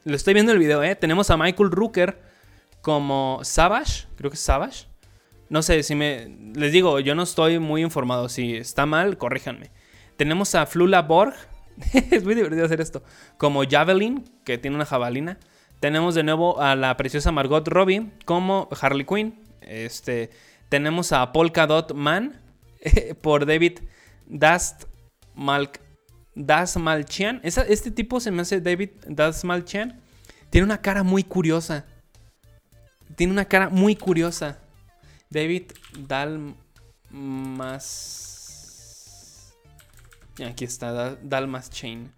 Lo estoy viendo el video, ¿eh? Tenemos a Michael Rooker como Savage, creo que es Savage. No sé si me les digo, yo no estoy muy informado, si está mal, corríjanme. Tenemos a Flula Borg, es muy divertido hacer esto, como Javelin, que tiene una jabalina. Tenemos de nuevo a la preciosa Margot Robbie como Harley Quinn. Este, tenemos a Polka Dot Man por David Dust Malk Dasmalchian. este tipo se me hace David Dasmalchian. Tiene una cara muy curiosa. Tiene una cara muy curiosa. David Dalmas. Aquí está, Dalmas Chain.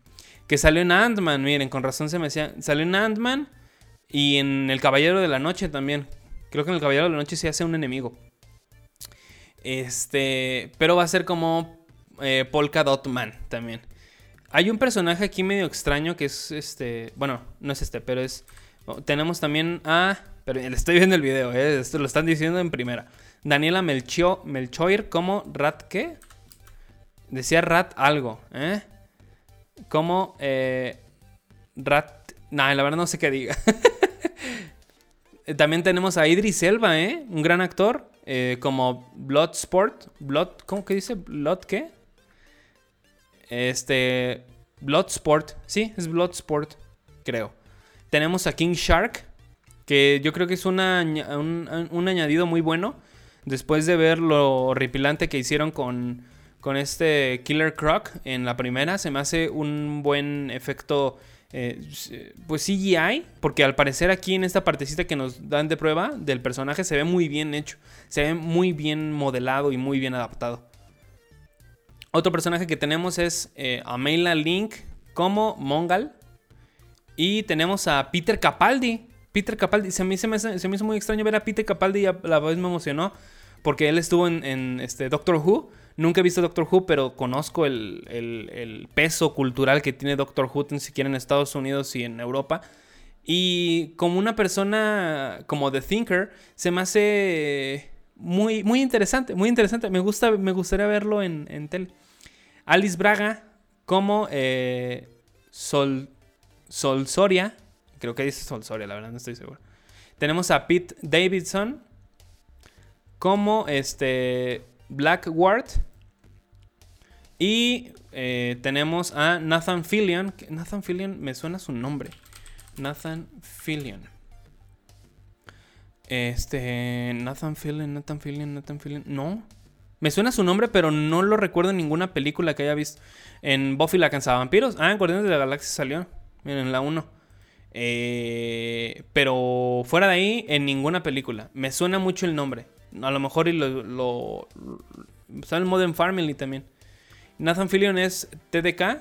Que salió en Ant-Man, miren, con razón se me decía. Salió en Ant-Man y en El Caballero de la Noche también. Creo que en El Caballero de la Noche se hace un enemigo. Este. Pero va a ser como eh, Polka Dot Man también. Hay un personaje aquí medio extraño que es este. Bueno, no es este, pero es. Oh, tenemos también a. Pero le estoy viendo el video, ¿eh? Esto lo están diciendo en primera. Daniela Melchio, Melchoir como Rat, ¿qué? Decía Rat algo, ¿eh? Como eh, Rat. Nah, la verdad no sé qué diga. También tenemos a Idris Elba, ¿eh? Un gran actor. Eh, como Bloodsport. Blood, ¿Cómo que dice? ¿Blood qué? Este. Bloodsport. Sí, es Bloodsport, creo. Tenemos a King Shark. Que yo creo que es un, añadido muy bueno. Después de ver lo horripilante que hicieron con, con este Killer Croc en la primera, se me hace un buen efecto. Eh, pues CGI, porque al parecer aquí en esta partecita que nos dan de prueba del personaje se ve muy bien hecho, se ve muy bien modelado y muy bien adaptado. Otro personaje que tenemos es eh, a Link como Mongal. Y tenemos a Peter Capaldi Peter Capaldi, se me, hizo muy extraño ver a Peter Capaldi y a la vez me emocionó porque él estuvo en, este Doctor Who. Nunca he visto Doctor Who, pero conozco el, el, peso cultural que tiene Doctor Who, ni siquiera en Estados Unidos y en Europa. Y como una persona como The Thinker, se me hace muy, muy interesante, muy interesante. Me, gusta, me gustaría verlo en, en tele. Alice Braga como eh, Sol, Sol Soria. Creo que dice Sol Soria, la verdad no estoy seguro. Tenemos a Pete Davidson como este Blackward. Y eh, tenemos a Nathan Fillion. Nathan Fillion me suena su nombre. Nathan Fillion. Este. Nathan Fillion, Nathan Fillion, Nathan Fillion. No. Me suena su nombre, pero no lo recuerdo en ninguna película que haya visto. En Buffy la Cansada Vampiros. Ah, en Guardianes de la Galaxia salió. Miren, en la 1. Eh, pero fuera de ahí, en ninguna película. Me suena mucho el nombre. A lo mejor y lo. lo, en Modern Family también. Nathan Fillion es TDK.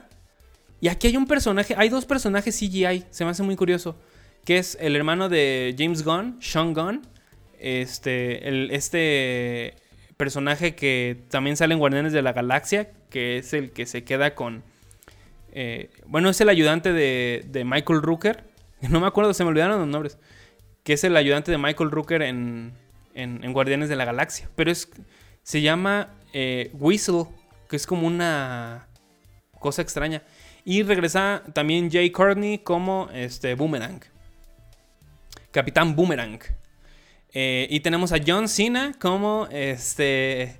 Y aquí hay un personaje. Hay dos personajes CGI. Se me hace muy curioso. Que es el hermano de James Gunn, Sean Gunn. Este. Este personaje que también sale en Guardianes de la Galaxia. Que es el que se queda con. Eh, bueno, es el ayudante de, de Michael Rooker. No me acuerdo, se me olvidaron los nombres. Que es el ayudante de Michael Rooker en, en, Guardianes de la Galaxia. Pero es. Se llama eh, Whistle, que es como una cosa extraña. Y regresa también Jay Courtney como este, Boomerang. Capitán Boomerang. Eh, y tenemos a John Cena como este.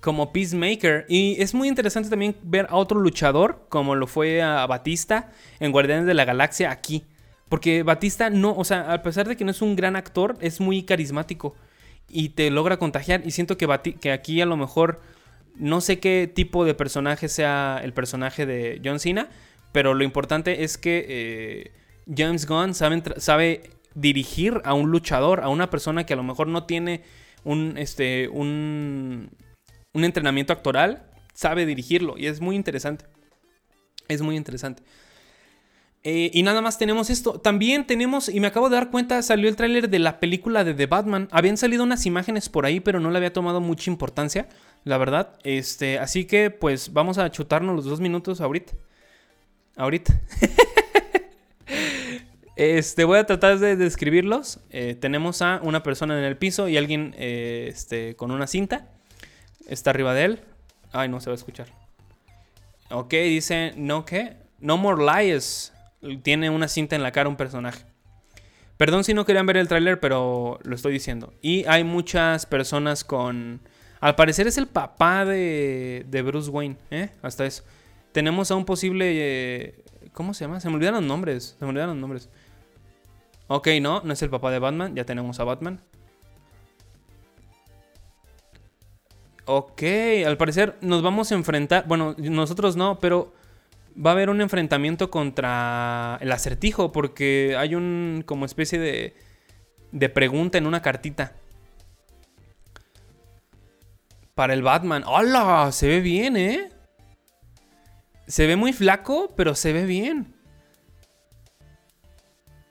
Como Peacemaker. Y es muy interesante también ver a otro luchador, como lo fue a Batista en Guardianes de la Galaxia aquí. Porque Batista no, o sea, a pesar de que no es un gran actor, es muy carismático y te logra contagiar. Y siento que, aquí a lo mejor no sé qué tipo de personaje sea el personaje de John Cena, pero lo importante es que eh, James Gunn sabe, dirigir a un luchador, a una persona que a lo mejor no tiene un, este, un, un entrenamiento actoral, sabe dirigirlo y es muy interesante. Es muy interesante. Eh, y nada más tenemos esto. También tenemos, y me acabo de dar cuenta, salió el tráiler de la película de The Batman. Habían salido unas imágenes por ahí, pero no le había tomado mucha importancia, la verdad. Este, así que pues vamos a chutarnos los dos minutos ahorita. Ahorita. este, voy a tratar de describirlos. Eh, tenemos a una persona en el piso y alguien eh, este, con una cinta. Está arriba de él. Ay, no se va a escuchar. Ok, dice, no, ¿qué? No more lies tiene una cinta en la cara un personaje. Perdón si no querían ver el tráiler, pero lo estoy diciendo. Y hay muchas personas con... Al parecer es el papá de, de Bruce Wayne, ¿eh? Hasta eso. Tenemos a un posible... Eh, ¿Cómo se llama? Se me olvidaron los nombres. Se me olvidaron los nombres. Ok, no, no es el papá de Batman. Ya tenemos a Batman. Ok, al parecer nos vamos a enfrentar... Bueno, nosotros no, pero va a haber un enfrentamiento contra el acertijo porque hay un como especie de, de pregunta en una cartita. Para el Batman. ¡Hola! Se ve bien, ¿eh? Se ve muy flaco, pero se ve bien.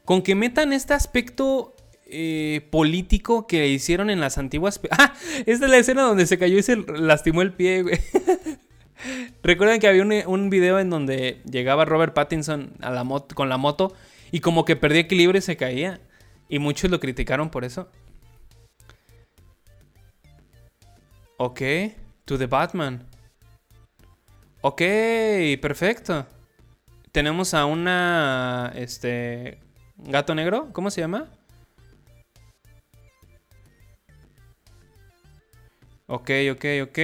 Con que metan este aspecto eh, político que hicieron en las antiguas... ¡Ah! Esta es la escena donde se cayó y se lastimó el pie, güey. Recuerdan que había un, video en donde llegaba Robert Pattinson con la moto y como que perdía equilibrio y se caía. Y muchos lo criticaron por eso. Ok, to the Batman. Ok, perfecto. Tenemos a una. Este. Gato negro, ¿cómo se llama? Ok, ok, ok.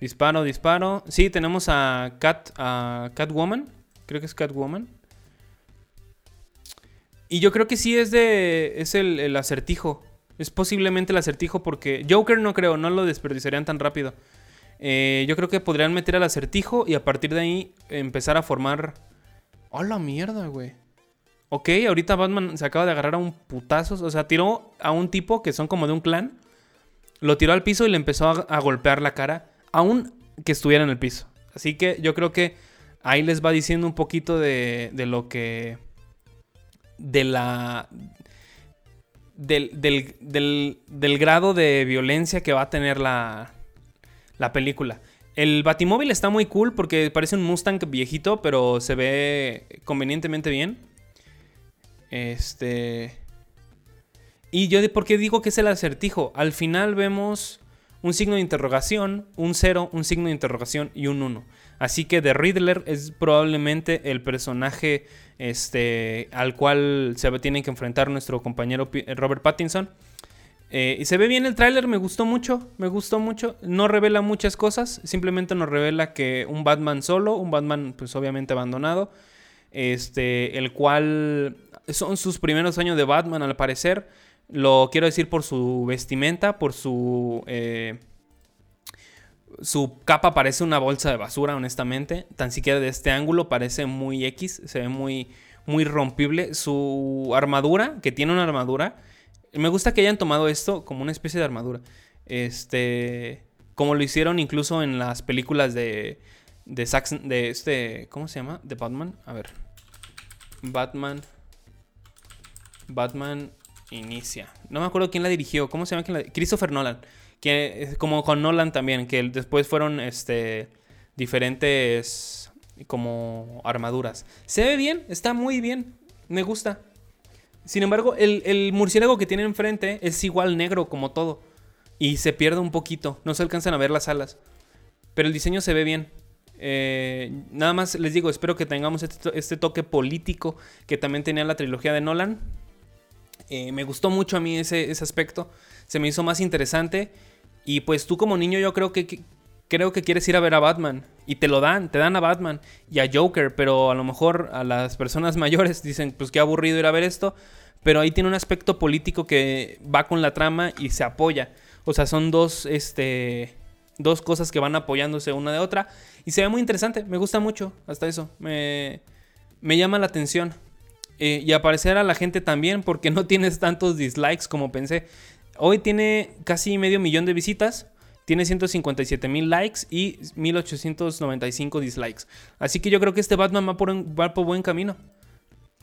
Disparo, disparo. Sí, tenemos a Cat, a Catwoman. Creo que es Catwoman. Y yo creo que sí es de. Es el, acertijo. Es posiblemente el acertijo porque. Joker no creo, no lo desperdiciarían tan rápido. Eh, yo creo que podrían meter al acertijo y a partir de ahí empezar a formar. ¡Oh, la mierda, güey! Ok, ahorita Batman se acaba de agarrar a un putazo. O sea, tiró a un tipo que son como de un clan. Lo tiró al piso y le empezó a golpear la cara aún que estuviera en el piso. Así que yo creo que ahí les va diciendo un poquito de, de lo que de la... Del, del, grado de violencia que va a tener la, la película. El Batimóvil está muy cool porque parece un Mustang viejito, pero se ve convenientemente bien. Este. Y yo, ¿por qué digo que es el acertijo? Al final vemos un signo de interrogación, un 0, un signo de interrogación y un 1. Así que The Riddler es probablemente el personaje este, al cual se tiene que enfrentar nuestro compañero Robert Pattinson. Eh, y se ve bien el tráiler, me gustó mucho, me gustó mucho. No revela muchas cosas, simplemente nos revela que un Batman solo, un Batman pues obviamente abandonado, este, el cual son sus primeros años de Batman al parecer. Lo quiero decir por su vestimenta, por su... Eh, su capa parece una bolsa de basura, honestamente. Tan siquiera de este ángulo parece muy X, se ve muy, muy rompible. Su armadura, que tiene una armadura. Me gusta que hayan tomado esto como una especie de armadura. Este. Como lo hicieron incluso en las películas de. De Saxon. De este. ¿Cómo se llama? De Batman. A ver. Batman. Batman inicia. No me acuerdo quién la dirigió. ¿Cómo se llama? Quién la... Christopher Nolan. Que, como con Nolan también, que después fueron este, diferentes como armaduras. Se ve bien, está muy bien, me gusta. Sin embargo, el, murciélago que tiene enfrente es igual negro como todo. Y se pierde un poquito, no se alcanzan a ver las alas. Pero el diseño se ve bien. Eh, nada más les digo, espero que tengamos este, este, toque político que también tenía la trilogía de Nolan. Eh, me gustó mucho a mí ese, ese aspecto. Se me hizo más interesante. Y pues tú como niño yo creo que, creo que quieres ir a ver a Batman y te lo dan, te dan a Batman y a Joker, pero a lo mejor a las personas mayores dicen, pues qué aburrido ir a ver esto, pero ahí tiene un aspecto político que va con la trama y se apoya. O sea, son dos este dos cosas que van apoyándose una de otra y se ve muy interesante, me gusta mucho hasta eso, me, me llama la atención. Eh, y aparecer a la gente también porque no tienes tantos dislikes como pensé. Hoy tiene casi medio millón de visitas. Tiene 157 mil likes y 1895 dislikes. Así que yo creo que este Batman va por, va por buen camino.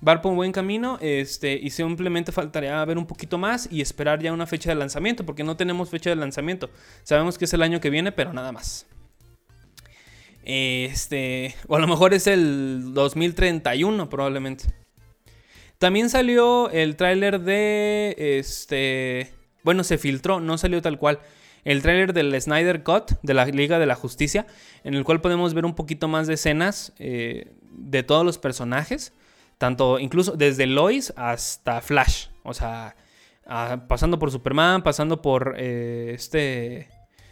Va por buen camino. Este, y simplemente faltaría ver un poquito más y esperar ya una fecha de lanzamiento. Porque no tenemos fecha de lanzamiento. Sabemos que es el año que viene, pero nada más. Este. O a lo mejor es el 2031, probablemente. También salió el tráiler de. Este. Bueno, se filtró, no salió tal cual. El tráiler del Snyder Cut de la Liga de la Justicia, en el cual podemos ver un poquito más de escenas eh, de todos los personajes, tanto incluso desde Lois hasta Flash, o sea, pasando por Superman, pasando por eh, este,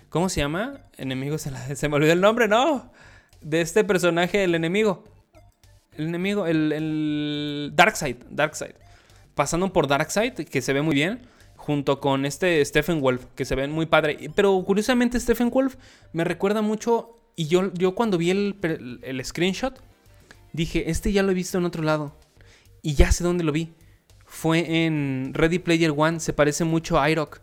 ¿cómo se llama? Enemigo, se, se, me olvidó el nombre, no, de este personaje, el enemigo, el enemigo, el, el Darkseid, Darkseid, pasando por Darkseid, que se ve muy bien junto con este Stephen Wolf, que se ven muy padre. Pero curiosamente Stephen Wolf me recuerda mucho, y yo, yo cuando vi el, el, screenshot, dije, este ya lo he visto en otro lado. Y ya sé dónde lo vi. Fue en Ready Player One, se parece mucho a Iroc.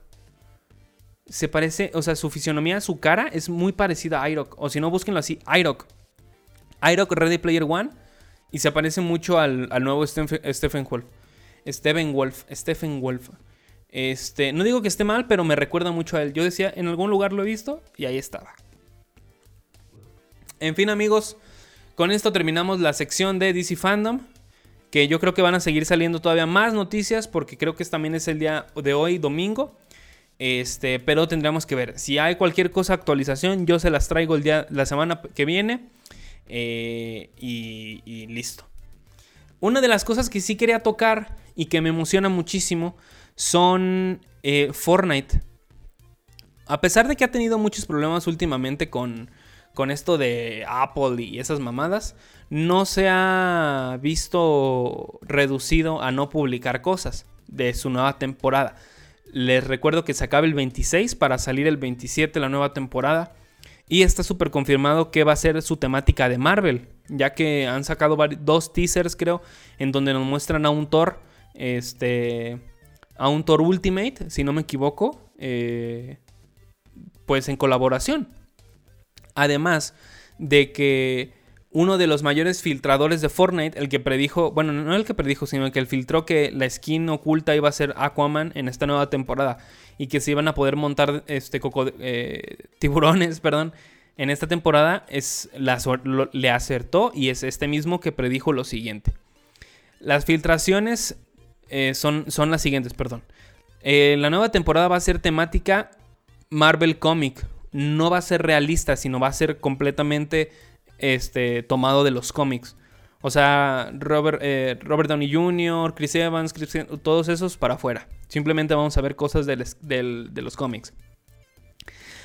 Se parece, o sea, su fisionomía, su cara es muy parecida a Iroc. O si no, búsquenlo así, Iroc. Iroc Ready Player One. Y se parece mucho al, al nuevo Stephen Wolf. Stephen Wolf. Stephen Wolf. Este, no digo que esté mal, pero me recuerda mucho a él. Yo decía, en algún lugar lo he visto y ahí estaba. En fin, amigos, con esto terminamos la sección de DC Fandom. Que yo creo que van a seguir saliendo todavía más noticias porque creo que también es el día de hoy, domingo. Este, pero tendremos que ver. Si hay cualquier cosa, actualización, yo se las traigo el día, la semana que viene. Eh, y, y listo. Una de las cosas que sí quería tocar y que me emociona muchísimo son eh, Fortnite. A pesar de que ha tenido muchos problemas últimamente con, con esto de Apple y esas mamadas, no se ha visto reducido a no publicar cosas de su nueva temporada. Les recuerdo que se acaba el 26 para salir el 27 la nueva temporada. Y está súper confirmado que va a ser su temática de Marvel. Ya que han sacado dos teasers, creo, en donde nos muestran a un Thor. Este a un Thor Ultimate, si no me equivoco, eh, pues en colaboración. Además de que uno de los mayores filtradores de Fortnite, el que predijo, bueno, no el que predijo, sino el que filtró que la skin oculta iba a ser Aquaman en esta nueva temporada y que se iban a poder montar este eh, tiburones, perdón, en esta temporada es le acertó y es este mismo que predijo lo siguiente. Las filtraciones eh, son, son las siguientes, perdón. Eh, la nueva temporada va a ser temática Marvel Comic. No va a ser realista, sino va a ser completamente este, tomado de los cómics. O sea, Robert, eh, Robert Downey Jr., Chris Evans, todos esos para afuera. Simplemente vamos a ver cosas de los cómics.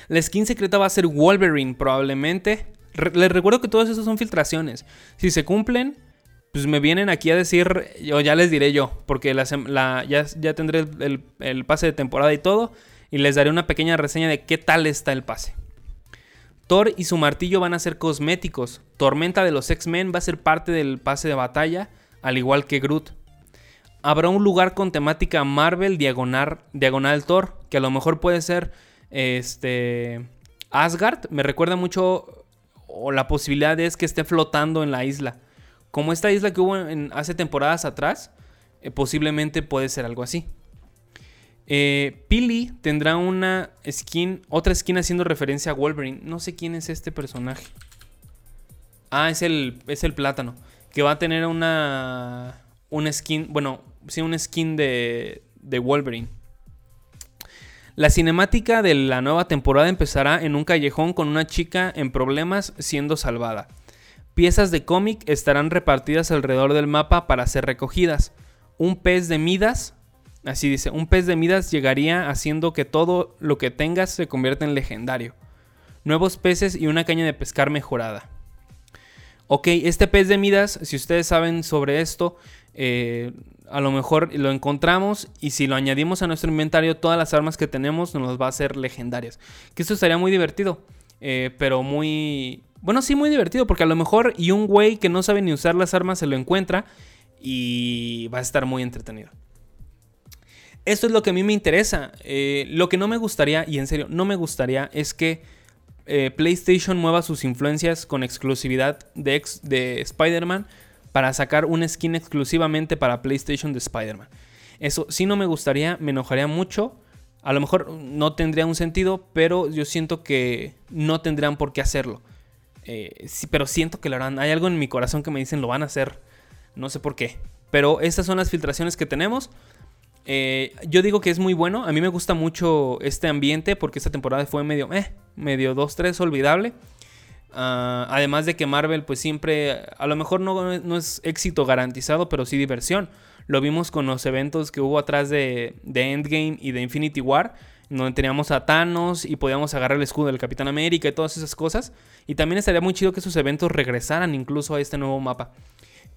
La skin secreta va a ser Wolverine, probablemente. les recuerdo que todas esas son filtraciones. Si se cumplen, pues me vienen aquí a decir, o ya les diré yo, porque ya, tendré el pase de temporada y todo, y les daré una pequeña reseña de qué tal está el pase. Thor y su martillo van a ser cosméticos. Tormenta de los X-Men va a ser parte del pase de batalla, al igual que Groot. Habrá un lugar con temática Marvel diagonal, diagonal Thor, que a lo mejor puede ser este Asgard. Me recuerda mucho, o la posibilidad es que esté flotando en la isla. Como esta isla que hubo hace temporadas atrás, eh, posiblemente puede ser algo así. Eh, Pili tendrá una skin, otra skin haciendo referencia a Wolverine. No sé quién es este personaje. Ah, es el, es el plátano. Que va a tener una, una skin, bueno, sí, una skin de, de Wolverine. La cinemática de la nueva temporada empezará en un callejón con una chica en problemas siendo salvada. Piezas de cómic estarán repartidas alrededor del mapa para ser recogidas. Un pez de Midas Así dice, un pez de Midas llegaría haciendo que todo lo que tengas se convierta en legendario. Nuevos peces y una caña de pescar mejorada. Ok, este pez de Midas, si ustedes saben sobre esto, eh, a lo mejor lo encontramos y si lo añadimos a nuestro inventario, todas las armas que tenemos nos va a hacer legendarias. Que esto estaría muy divertido, eh, pero muy... Bueno, sí, muy divertido, porque a lo mejor y un güey que no sabe ni usar las armas se lo encuentra y va a estar muy entretenido. Esto es lo que a mí me interesa. Eh, lo que no me gustaría, y en serio, no me gustaría, es que eh, PlayStation mueva sus influencias con exclusividad de, de Spider-Man para sacar una skin exclusivamente para PlayStation de Spider-Man. Eso sí no me gustaría, me enojaría mucho. A lo mejor no tendría un sentido, pero yo siento que no tendrían por qué hacerlo. Eh, sí, pero siento que lo harán. Hay algo en mi corazón que me dicen lo van a hacer. No sé por qué. Pero estas son las filtraciones que tenemos. Eh, yo digo que es muy bueno. A mí me gusta mucho este ambiente porque esta temporada fue medio, eh, medio 2-3 olvidable. Ah, además de que Marvel, pues siempre, a lo mejor no, es éxito garantizado, pero sí diversión. Lo vimos con los eventos que hubo atrás de, Endgame y de Infinity War, donde teníamos a Thanos y podíamos agarrar el escudo del Capitán América y todas esas cosas. Y también estaría muy chido que esos eventos regresaran incluso a este nuevo mapa.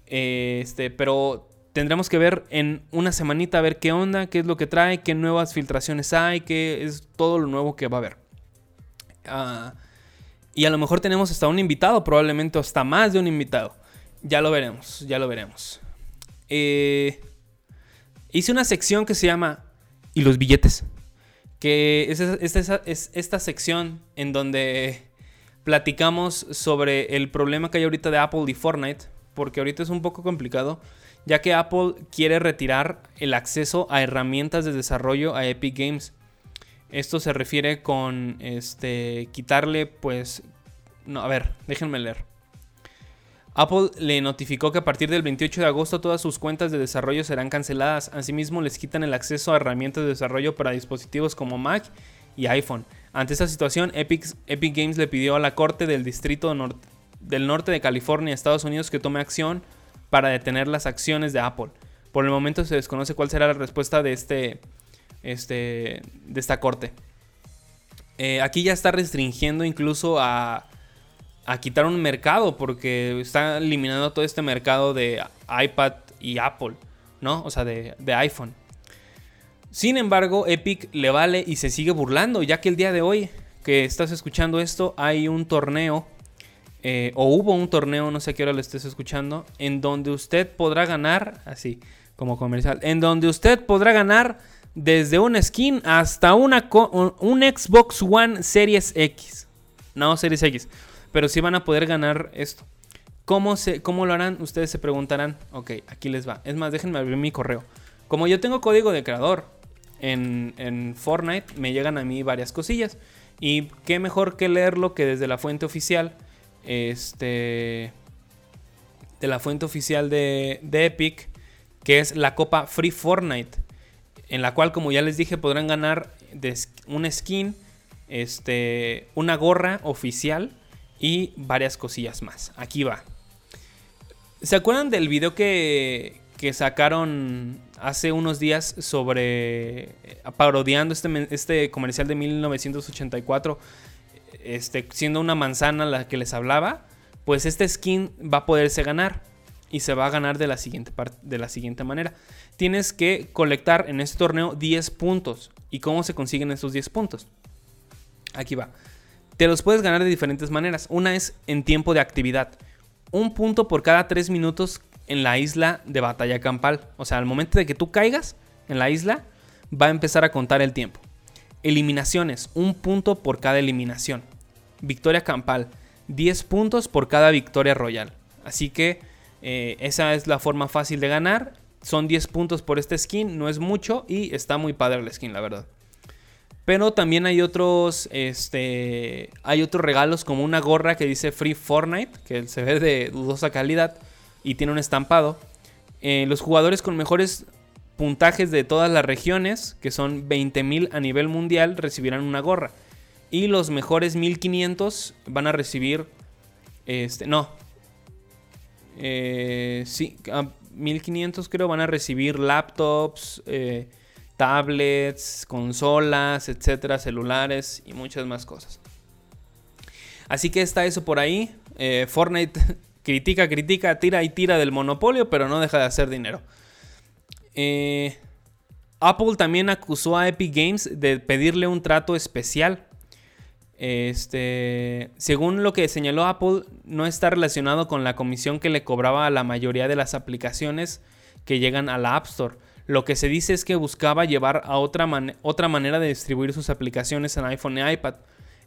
Este, pero tendremos que ver en una semanita a ver qué onda, qué es lo que trae, qué nuevas filtraciones hay, qué es todo lo nuevo que va a haber. Ah, y a lo mejor tenemos hasta un invitado, probablemente hasta más de un invitado. Ya lo veremos, ya lo veremos. Eh, hice una sección que se llama ¿Y los billetes? Que es, es esta sección en donde platicamos sobre el problema que hay ahorita de Apple y Fortnite, porque ahorita es un poco complicado ya que Apple quiere retirar el acceso a herramientas de desarrollo a Epic Games. Esto se refiere con este quitarle pues no, a ver, déjenme leer. Apple le notificó que a partir del 28 de agosto todas sus cuentas de desarrollo serán canceladas. Asimismo, les quitan el acceso a herramientas de desarrollo para dispositivos como Mac y iPhone. Ante esta situación, Epic, Epic Games le pidió a la Corte del Distrito del Norte de California, Estados Unidos, que tome acción para detener las acciones de Apple. Por el momento se desconoce cuál será la respuesta de, este, este, de esta corte. Eh, aquí ya está restringiendo incluso a, a quitar un mercado porque está eliminando todo este mercado de iPad y Apple, ¿no? O sea, de, de iPhone. Sin embargo, Epic le vale y se sigue burlando, ya que el día de hoy que estás escuchando esto hay un torneo eh, o hubo un torneo, no sé qué hora lo estés escuchando, en donde usted podrá ganar, así como comercial, en donde usted podrá ganar desde una skin hasta una un Xbox One Series X. No, Series X. Pero sí van a poder ganar esto. ¿Cómo, se, ¿Cómo lo harán? Ustedes se preguntarán. Ok, aquí les va. Es más, déjenme abrir mi correo. Como yo tengo código de creador en, en Fortnite, me llegan a mí varias cosillas. Y qué mejor que leerlo que desde la fuente oficial. Este. De la fuente oficial de, de Epic. Que es la Copa Free Fortnite. En la cual, como ya les dije, podrán ganar un skin. Este. Una gorra oficial. Y varias cosillas más. Aquí va. ¿Se acuerdan del video que, que sacaron hace unos días sobre eh, parodiando este, este comercial de 1984, este, siendo una manzana la que les hablaba? Pues este skin va a poderse ganar y se va a ganar de la siguiente, de la siguiente manera. Tienes que colectar en este torneo 10 puntos. ¿Y cómo se consiguen esos 10 puntos? Aquí va. Te los puedes ganar de diferentes maneras. Una es en tiempo de actividad un punto por cada tres minutos en la isla de batalla campal. O sea, al momento de que tú caigas en la isla, va a empezar a contar el tiempo. Eliminaciones, un punto por cada eliminación. Victoria campal, 10 puntos por cada victoria royal. Así que eh, esa es la forma fácil de ganar. Son 10 puntos por este skin, no es mucho y está muy padre el skin, la verdad. Pero también hay otros, este, hay otros regalos como una gorra que dice Free Fortnite, que se ve de dudosa calidad y tiene un estampado. Eh, los jugadores con mejores puntajes de todas las regiones, que son 20.000 a nivel mundial, recibirán una gorra. Y los mejores 1500 van a recibir, este, no, eh, sí, 1500 creo van a recibir laptops, eh, tablets, consolas, etcétera, celulares y muchas más cosas. Así que está eso por ahí. Eh, Fortnite critica, critica, tira y tira del monopolio, pero no deja de hacer dinero. Eh, Apple también acusó a Epic Games de pedirle un trato especial. Este, según lo que señaló Apple, no está relacionado con la comisión que le cobraba a la mayoría de las aplicaciones que llegan a la App Store. Lo que se dice es que buscaba llevar a otra, otra manera de distribuir sus aplicaciones en iPhone y iPad.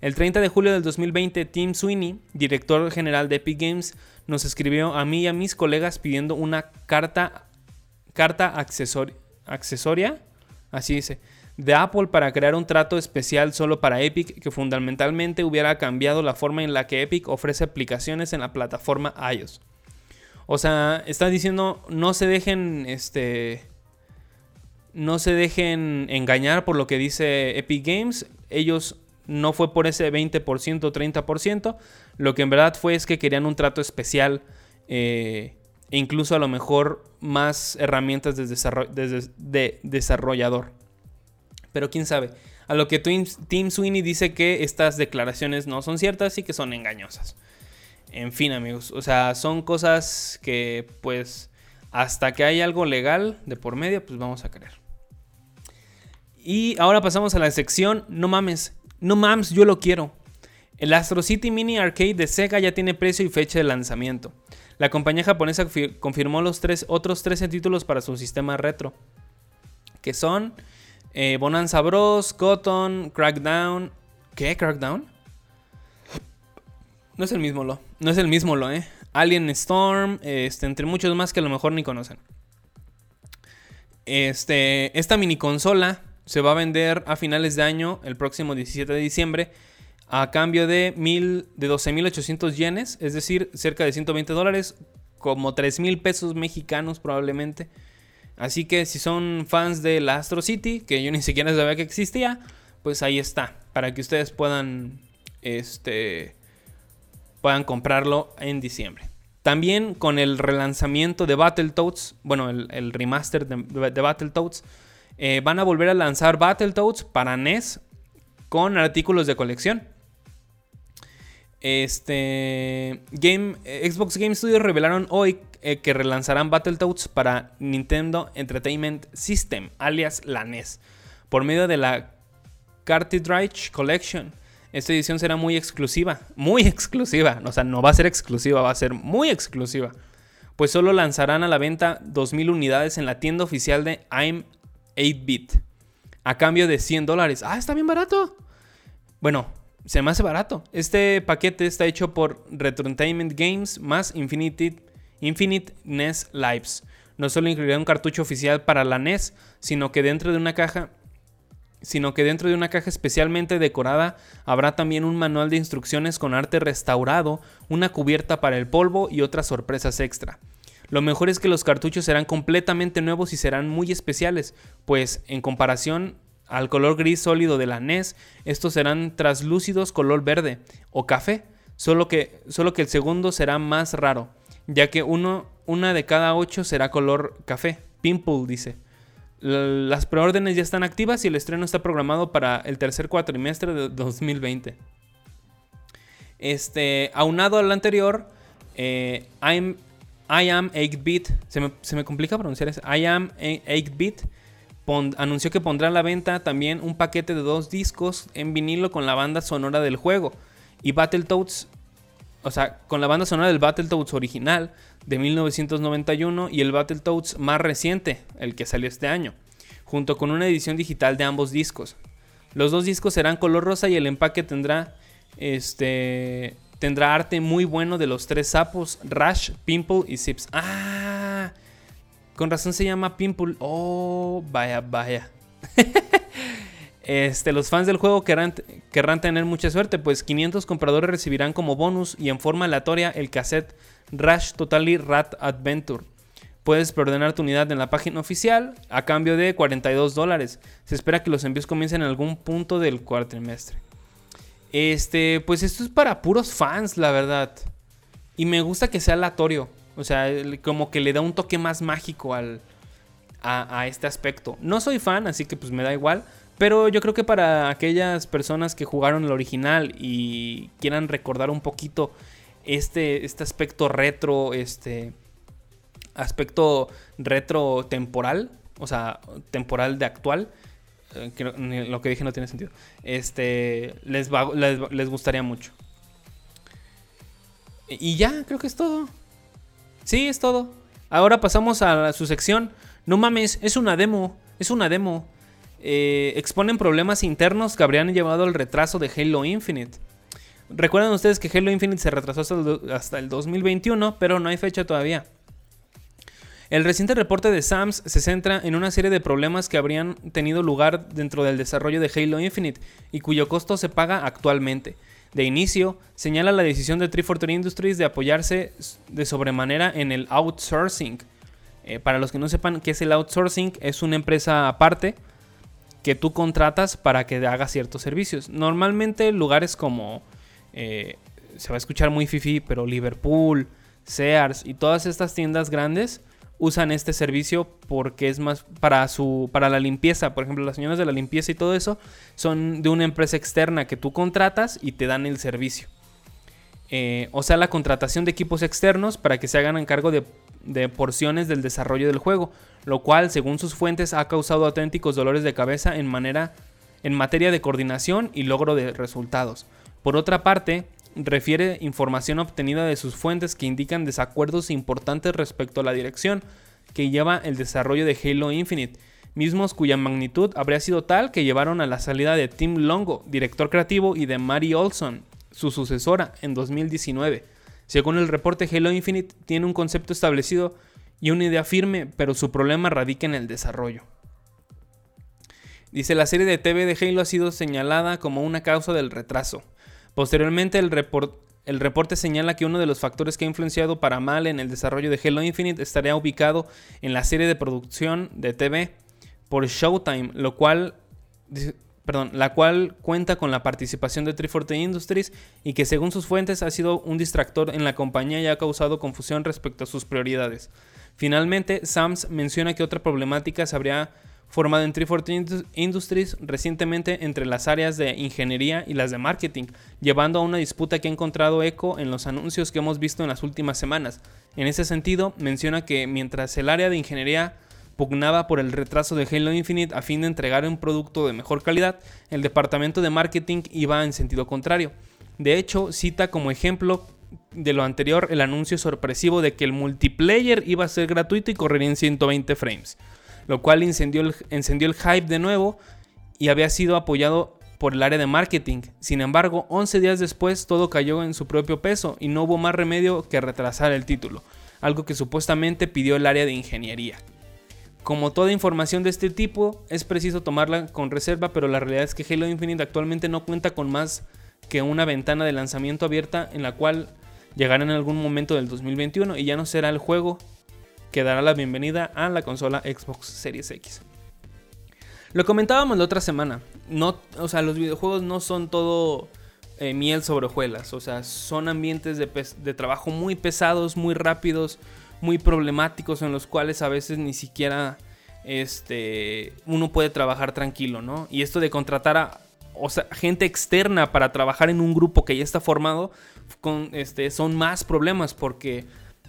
El 30 de julio del 2020, Tim Sweeney, director general de Epic Games, nos escribió a mí y a mis colegas pidiendo una carta, carta accesoria, así dice, de Apple para crear un trato especial solo para Epic que fundamentalmente hubiera cambiado la forma en la que Epic ofrece aplicaciones en la plataforma iOS. O sea, está diciendo no se dejen este no se dejen engañar por lo que dice Epic Games. Ellos no fue por ese 20% o 30%. Lo que en verdad fue es que querían un trato especial. Eh, incluso a lo mejor más herramientas de, desarrollador. Pero quién sabe. A lo que Tim Sweeney dice que estas declaraciones no son ciertas y que son engañosas. En fin, amigos. O sea, son cosas que pues hasta que hay algo legal de por medio, pues vamos a creer. Y ahora pasamos a la sección No mames, no mames, yo lo quiero. El Astro City Mini Arcade de Sega ya tiene precio y fecha de lanzamiento. La compañía japonesa confirmó los tres, otros 13 títulos para su sistema retro, que son eh, Bonanza Bros, Cotton, Crackdown. ¿Qué? ¿Crackdown? No es el mismo lo. No es el mismo lo, ¿eh? Alien Storm, este, entre muchos más que a lo mejor ni conocen. Este, esta mini consola se va a vender a finales de año, el próximo 17 de diciembre, a cambio de, mil, de 12.800 yenes, es decir, cerca de 120 dólares, como 3.000 pesos mexicanos probablemente. Así que si son fans del Astro City, que yo ni siquiera sabía que existía, pues ahí está, para que ustedes puedan, este, puedan comprarlo en diciembre. También con el relanzamiento de Battletoads, bueno, el, remaster de, de Battletoads, eh, van a volver a lanzar Battletoads para NES con artículos de colección. Este eh, Xbox Game Studios revelaron hoy eh, que relanzarán Battletoads para Nintendo Entertainment System, alias la NES, por medio de la Cartridge Collection. Esta edición será muy exclusiva, muy exclusiva, o sea, no va a ser exclusiva, va a ser muy exclusiva, pues solo lanzarán a la venta 2.000 unidades en la tienda oficial de I'm 8-bit a cambio de 100 dólares. Ah, está bien barato. Bueno, se me hace barato. Este paquete está hecho por Retrotainment Games más Infinite, Infinite NES Lives. No solo incluirá un cartucho oficial para la NES, sino que dentro de una caja sino que dentro de una caja especialmente decorada habrá también un manual de instrucciones con arte restaurado, una cubierta para el polvo y otras sorpresas extra. Lo mejor es que los cartuchos serán completamente nuevos y serán muy especiales, pues en comparación al color gris sólido de la NES, estos serán traslúcidos color verde o café, solo que, solo que el segundo será más raro, ya que uno, una de cada ocho será color café. Pimple dice. Las preórdenes ya están activas y el estreno está programado para el tercer cuatrimestre de 2020. Este, aunado al anterior, eh, I am 8-bit, se me, se me, complica pronunciar eso, I am 8-bit, anunció que pondrá a la venta también un paquete de dos discos en vinilo con la banda sonora del juego. Y Battletoads, o sea, con la banda sonora del Battletoads original de 1991 y el Battletoads más reciente, el que salió este año, junto con una edición digital de ambos discos. Los dos discos serán color rosa y el empaque tendrá este tendrá arte muy bueno de los tres sapos, Rush, Pimple y Sips. Ah, con razón se llama Pimple. Oh, vaya, vaya. este, los fans del juego querrán, tener mucha suerte, pues 500 compradores recibirán como bonus y en forma aleatoria el cassette Rush Totally Rat Adventure. Puedes preordenar tu unidad en la página oficial a cambio de 42 dólares. Se espera que los envíos comiencen en algún punto del cuatrimestre. Este, pues esto es para puros fans, la verdad. Y me gusta que sea aleatorio. O sea, como que le da un toque más mágico al, a, este aspecto. No soy fan, así que pues me da igual. Pero yo creo que para aquellas personas que jugaron el original y quieran recordar un poquito este, este aspecto retro, este aspecto retro temporal, o sea, temporal de actual, eh, lo que dije no tiene sentido, este, les, les, les gustaría mucho. Y ya, creo que es todo. Sí, es todo. Ahora pasamos a su sección. No mames, es una demo. Es una demo. Eh, exponen problemas internos que habrían llevado al retraso de Halo Infinite. Recuerden ustedes que Halo Infinite se retrasó hasta el 2021, pero no hay fecha todavía. El reciente reporte de SAMS se centra en una serie de problemas que habrían tenido lugar dentro del desarrollo de Halo Infinite y cuyo costo se paga actualmente. De inicio, señala la decisión de 343 Industries de apoyarse de sobremanera en el outsourcing. Eh, para los que no sepan qué es el outsourcing, es una empresa aparte que tú contratas para que haga ciertos servicios. Normalmente lugares como, eh, se va a escuchar muy fifi, pero Liverpool, Sears y todas estas tiendas grandes usan este servicio porque es más para su para la limpieza, por ejemplo, las señoras de la limpieza y todo eso son de una empresa externa que tú contratas y te dan el servicio. Eh, o sea, la contratación de equipos externos para que se hagan en cargo de, de, porciones del desarrollo del juego, lo cual, según sus fuentes, ha causado auténticos dolores de cabeza en, manera, en materia de coordinación y logro de resultados. Por otra parte, refiere información obtenida de sus fuentes que indican desacuerdos importantes respecto a la dirección que lleva el desarrollo de Halo Infinite, mismos cuya magnitud habría sido tal que llevaron a la salida de Tim Longo, director creativo, y de Mary Olson, su sucesora, en 2019. Según el reporte, Halo Infinite tiene un concepto establecido y una idea firme, pero su problema radica en el desarrollo. Dice, la serie de TV de Halo ha sido señalada como una causa del retraso. Posteriormente, el, reporte señala que uno de los factores que ha influenciado para mal en el desarrollo de Halo Infinite estaría ubicado en la serie de producción de TV por Showtime, lo cual, perdón, la cual cuenta con la participación de 340 Industries y que según sus fuentes ha sido un distractor en la compañía y ha causado confusión respecto a sus prioridades. Finalmente, Sams menciona que otra problemática se habría formado en 340 Industries recientemente entre las áreas de ingeniería y las de marketing, llevando a una disputa que ha encontrado eco en los anuncios que hemos visto en las últimas semanas. En ese sentido, menciona que mientras el área de ingeniería pugnaba por el retraso de Halo Infinite a fin de entregar un producto de mejor calidad, el departamento de marketing iba en sentido contrario. De hecho, cita como ejemplo de lo anterior el anuncio sorpresivo de que el multiplayer iba a ser gratuito y correría en 120 frames lo cual encendió el, hype de nuevo y había sido apoyado por el área de marketing. Sin embargo, 11 días después todo cayó en su propio peso y no hubo más remedio que retrasar el título, algo que supuestamente pidió el área de ingeniería. Como toda información de este tipo, es preciso tomarla con reserva, pero la realidad es que Halo Infinite actualmente no cuenta con más que una ventana de lanzamiento abierta en la cual llegará en algún momento del 2021 y ya no será el juego que dará la bienvenida a la consola Xbox Series X. Lo comentábamos la otra semana, no, o sea, los videojuegos no son todo eh, miel sobre hojuelas, o sea, son ambientes de, de trabajo muy pesados, muy rápidos, muy problemáticos en los cuales a veces ni siquiera este, uno puede trabajar tranquilo, ¿no? Y esto de contratar a gente externa para trabajar en un grupo que ya está formado, con, este, son más problemas porque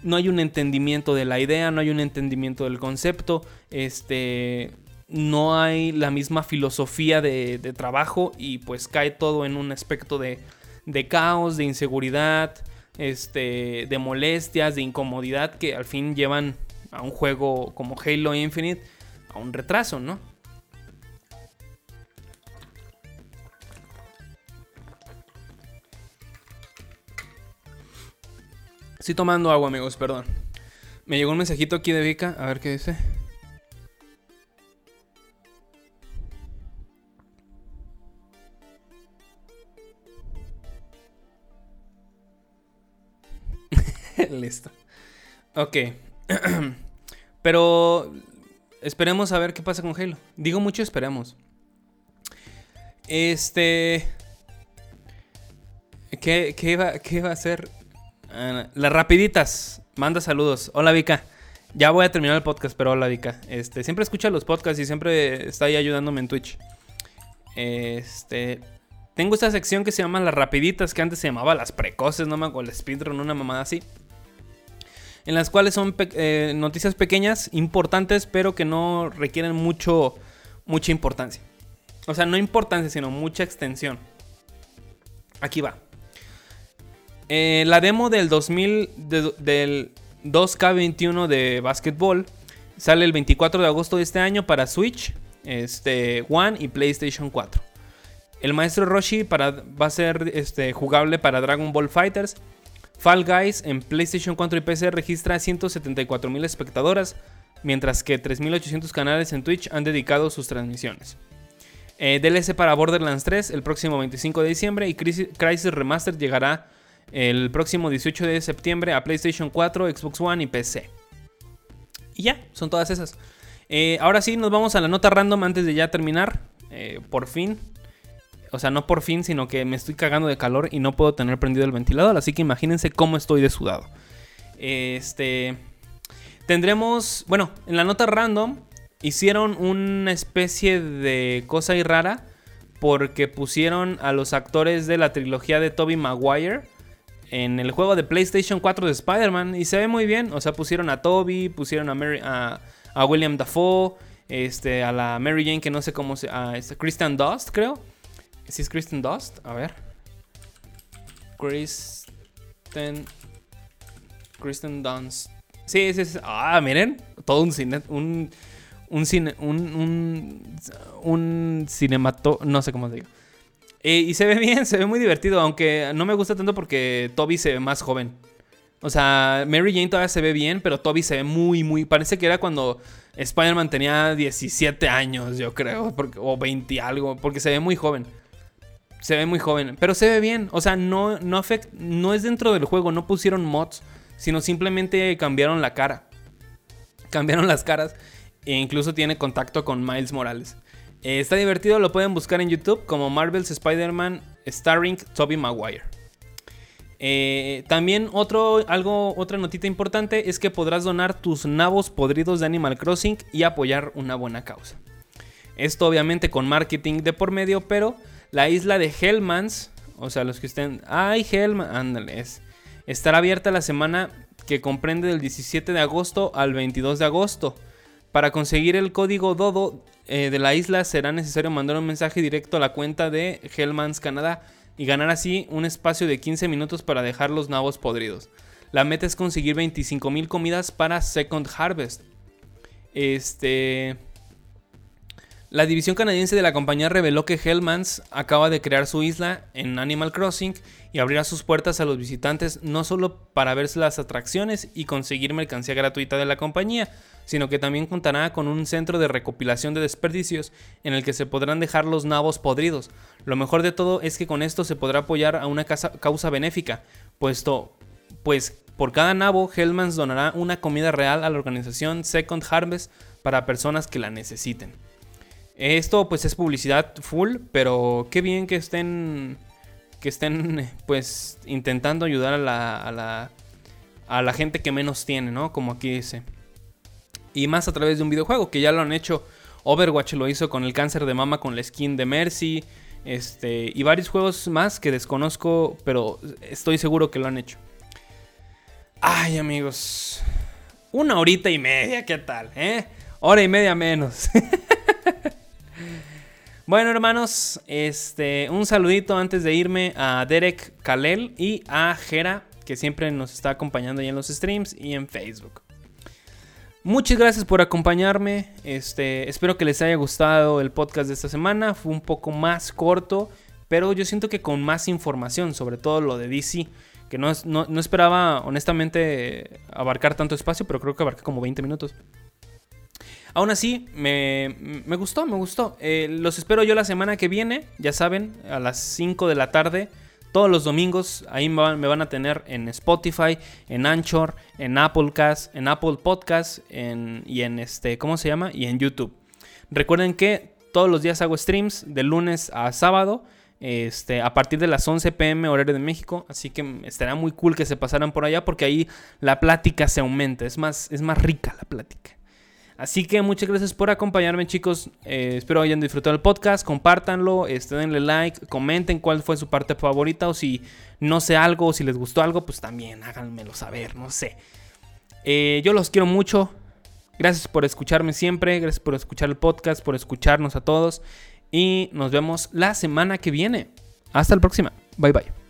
no hay un entendimiento de la idea, no hay un entendimiento del concepto, este, no hay la misma filosofía de, trabajo y pues cae todo en un aspecto de, de caos, de inseguridad, este, de molestias, de incomodidad que al fin llevan a un juego como Halo Infinite a un retraso, ¿no? Estoy tomando agua, amigos, perdón. Me llegó un mensajito aquí de Vika, a ver qué dice. Listo. Ok. Pero esperemos a ver qué pasa con Halo. Digo mucho esperemos. Este... ¿Qué, qué, iba, qué a hacer? Ah, las rapiditas. Manda saludos. Hola Vika. Ya voy a terminar el podcast, pero hola Vika. Este, siempre escucha los podcasts y siempre está ahí ayudándome en Twitch. Este, tengo esta sección que se llama las rapiditas, que antes se llamaba las precoces, no me acuerdo, el speedrun, una mamada así en las cuales son eh, noticias pequeñas, importantes, pero que no requieren mucho, mucha importancia. O sea, no importancia, sino mucha extensión. Aquí va. Eh, la demo del 2000, del 2K21 de básquetbol sale el 24 de agosto de este año para Switch, este, One y PlayStation 4. El maestro Roshi para, va a ser este, jugable para Dragon Ball Fighters Fall Guys en PlayStation 4 y PC registra 174.000 espectadoras, mientras que 3.800 canales en Twitch han dedicado sus transmisiones. Eh, DLC para Borderlands 3 el próximo 25 de diciembre y Crisis Remastered llegará el próximo 18 de septiembre a PlayStation 4, Xbox One y PC. Y ya, son todas esas. Eh, ahora sí, nos vamos a la nota random antes de ya terminar. Eh, por fin, o sea, no por fin, sino que me estoy cagando de calor y no puedo tener prendido el ventilador. Así que imagínense cómo estoy de sudado. Este. Tendremos. Bueno, en la nota random hicieron una especie de cosa y rara. Porque pusieron a los actores de la trilogía de Toby Maguire en el juego de PlayStation 4 de Spider-Man. Y se ve muy bien. O sea, pusieron a Toby, pusieron a, a, William Dafoe, este, a la Mary Jane, que no sé cómo se. A este, Christian Dust, creo. ¿Si es Kristen Dust? A ver. Kristen. Kristen Dunst. Sí, sí, sí. Ah, miren. Todo un cine. Un. Un cine. Un. Un, un. No sé cómo se digo. Y se ve bien, se ve muy divertido. Aunque no me gusta tanto porque Toby se ve más joven. O sea, Mary Jane todavía se ve bien, pero Toby se ve muy, muy. Parece que era cuando Spider-Man tenía 17 años, yo creo. o 20 y algo. Porque se ve muy joven se ve muy joven, pero se ve bien. O sea, no, no, no es dentro del juego, no pusieron mods, sino simplemente cambiaron la cara. Cambiaron las caras e incluso tiene contacto con Miles Morales. Eh, está divertido, lo pueden buscar en YouTube como Marvel's Spider-Man starring Tobey Maguire. Eh, también otro, algo, otra notita importante es que podrás donar tus nabos podridos de Animal Crossing y apoyar una buena causa. Esto obviamente con marketing de por medio, pero la isla de Hellmans, o sea, los que estén... ¡Ay, Hellman! Ándales. Estará abierta la semana que comprende del 17 de agosto al 22 de agosto. Para conseguir el código Dodo eh, de la isla será necesario mandar un mensaje directo a la cuenta de Hellmans Canadá y ganar así un espacio de 15 minutos para dejar los nabos podridos. La meta es conseguir 25.000 comidas para Second Harvest. Este... La división canadiense de la compañía reveló que Hellmans acaba de crear su isla en Animal Crossing y abrirá sus puertas a los visitantes no solo para ver las atracciones y conseguir mercancía gratuita de la compañía, sino que también contará con un centro de recopilación de desperdicios en el que se podrán dejar los nabos podridos. Lo mejor de todo es que con esto se podrá apoyar a una causa benéfica, puesto pues por cada nabo Hellmans donará una comida real a la organización Second Harvest para personas que la necesiten. Esto pues es publicidad full, pero qué bien que estén que estén pues intentando ayudar a la, a la, a la gente que menos tiene, ¿no? Como aquí dice. Y más a través de un videojuego, que ya lo han hecho. Overwatch lo hizo con el cáncer de mama con la skin de Mercy. Este, y varios juegos más que desconozco, pero estoy seguro que lo han hecho. Ay, amigos. Una horita y media, ¿qué tal? Eh? Hora y media menos. Bueno, hermanos, este, un saludito antes de irme a Derek Kalel y a Jera, que siempre nos está acompañando ahí en los streams y en Facebook. Muchas gracias por acompañarme. Este, espero que les haya gustado el podcast de esta semana. Fue un poco más corto, pero yo siento que con más información, sobre todo lo de DC, que no, no esperaba honestamente abarcar tanto espacio, pero creo que abarca como 20 minutos. Aún así, me, gustó, me gustó. Eh, los espero yo la semana que viene, ya saben, a las 5 de la tarde. Todos los domingos ahí me van, a tener en Spotify, en Anchor, en Applecast, en Apple Podcast y en este, ¿cómo se llama? Y en YouTube. Recuerden que todos los días hago streams de lunes a sábado. Este, a partir de las 11 pm horario de México, así que estará muy cool que se pasaran por allá porque ahí la plática se aumenta, es más, es más rica la plática. Así que muchas gracias por acompañarme, chicos. Eh, espero hayan disfrutado el podcast. Compártanlo, este, denle like, comenten cuál fue su parte favorita o si no sé algo o si les gustó algo, pues también háganmelo saber, no sé. Eh, yo los quiero mucho. Gracias por escucharme siempre. Gracias por escuchar el podcast, por escucharnos a todos. Y nos vemos la semana que viene. Hasta la próxima. Bye bye.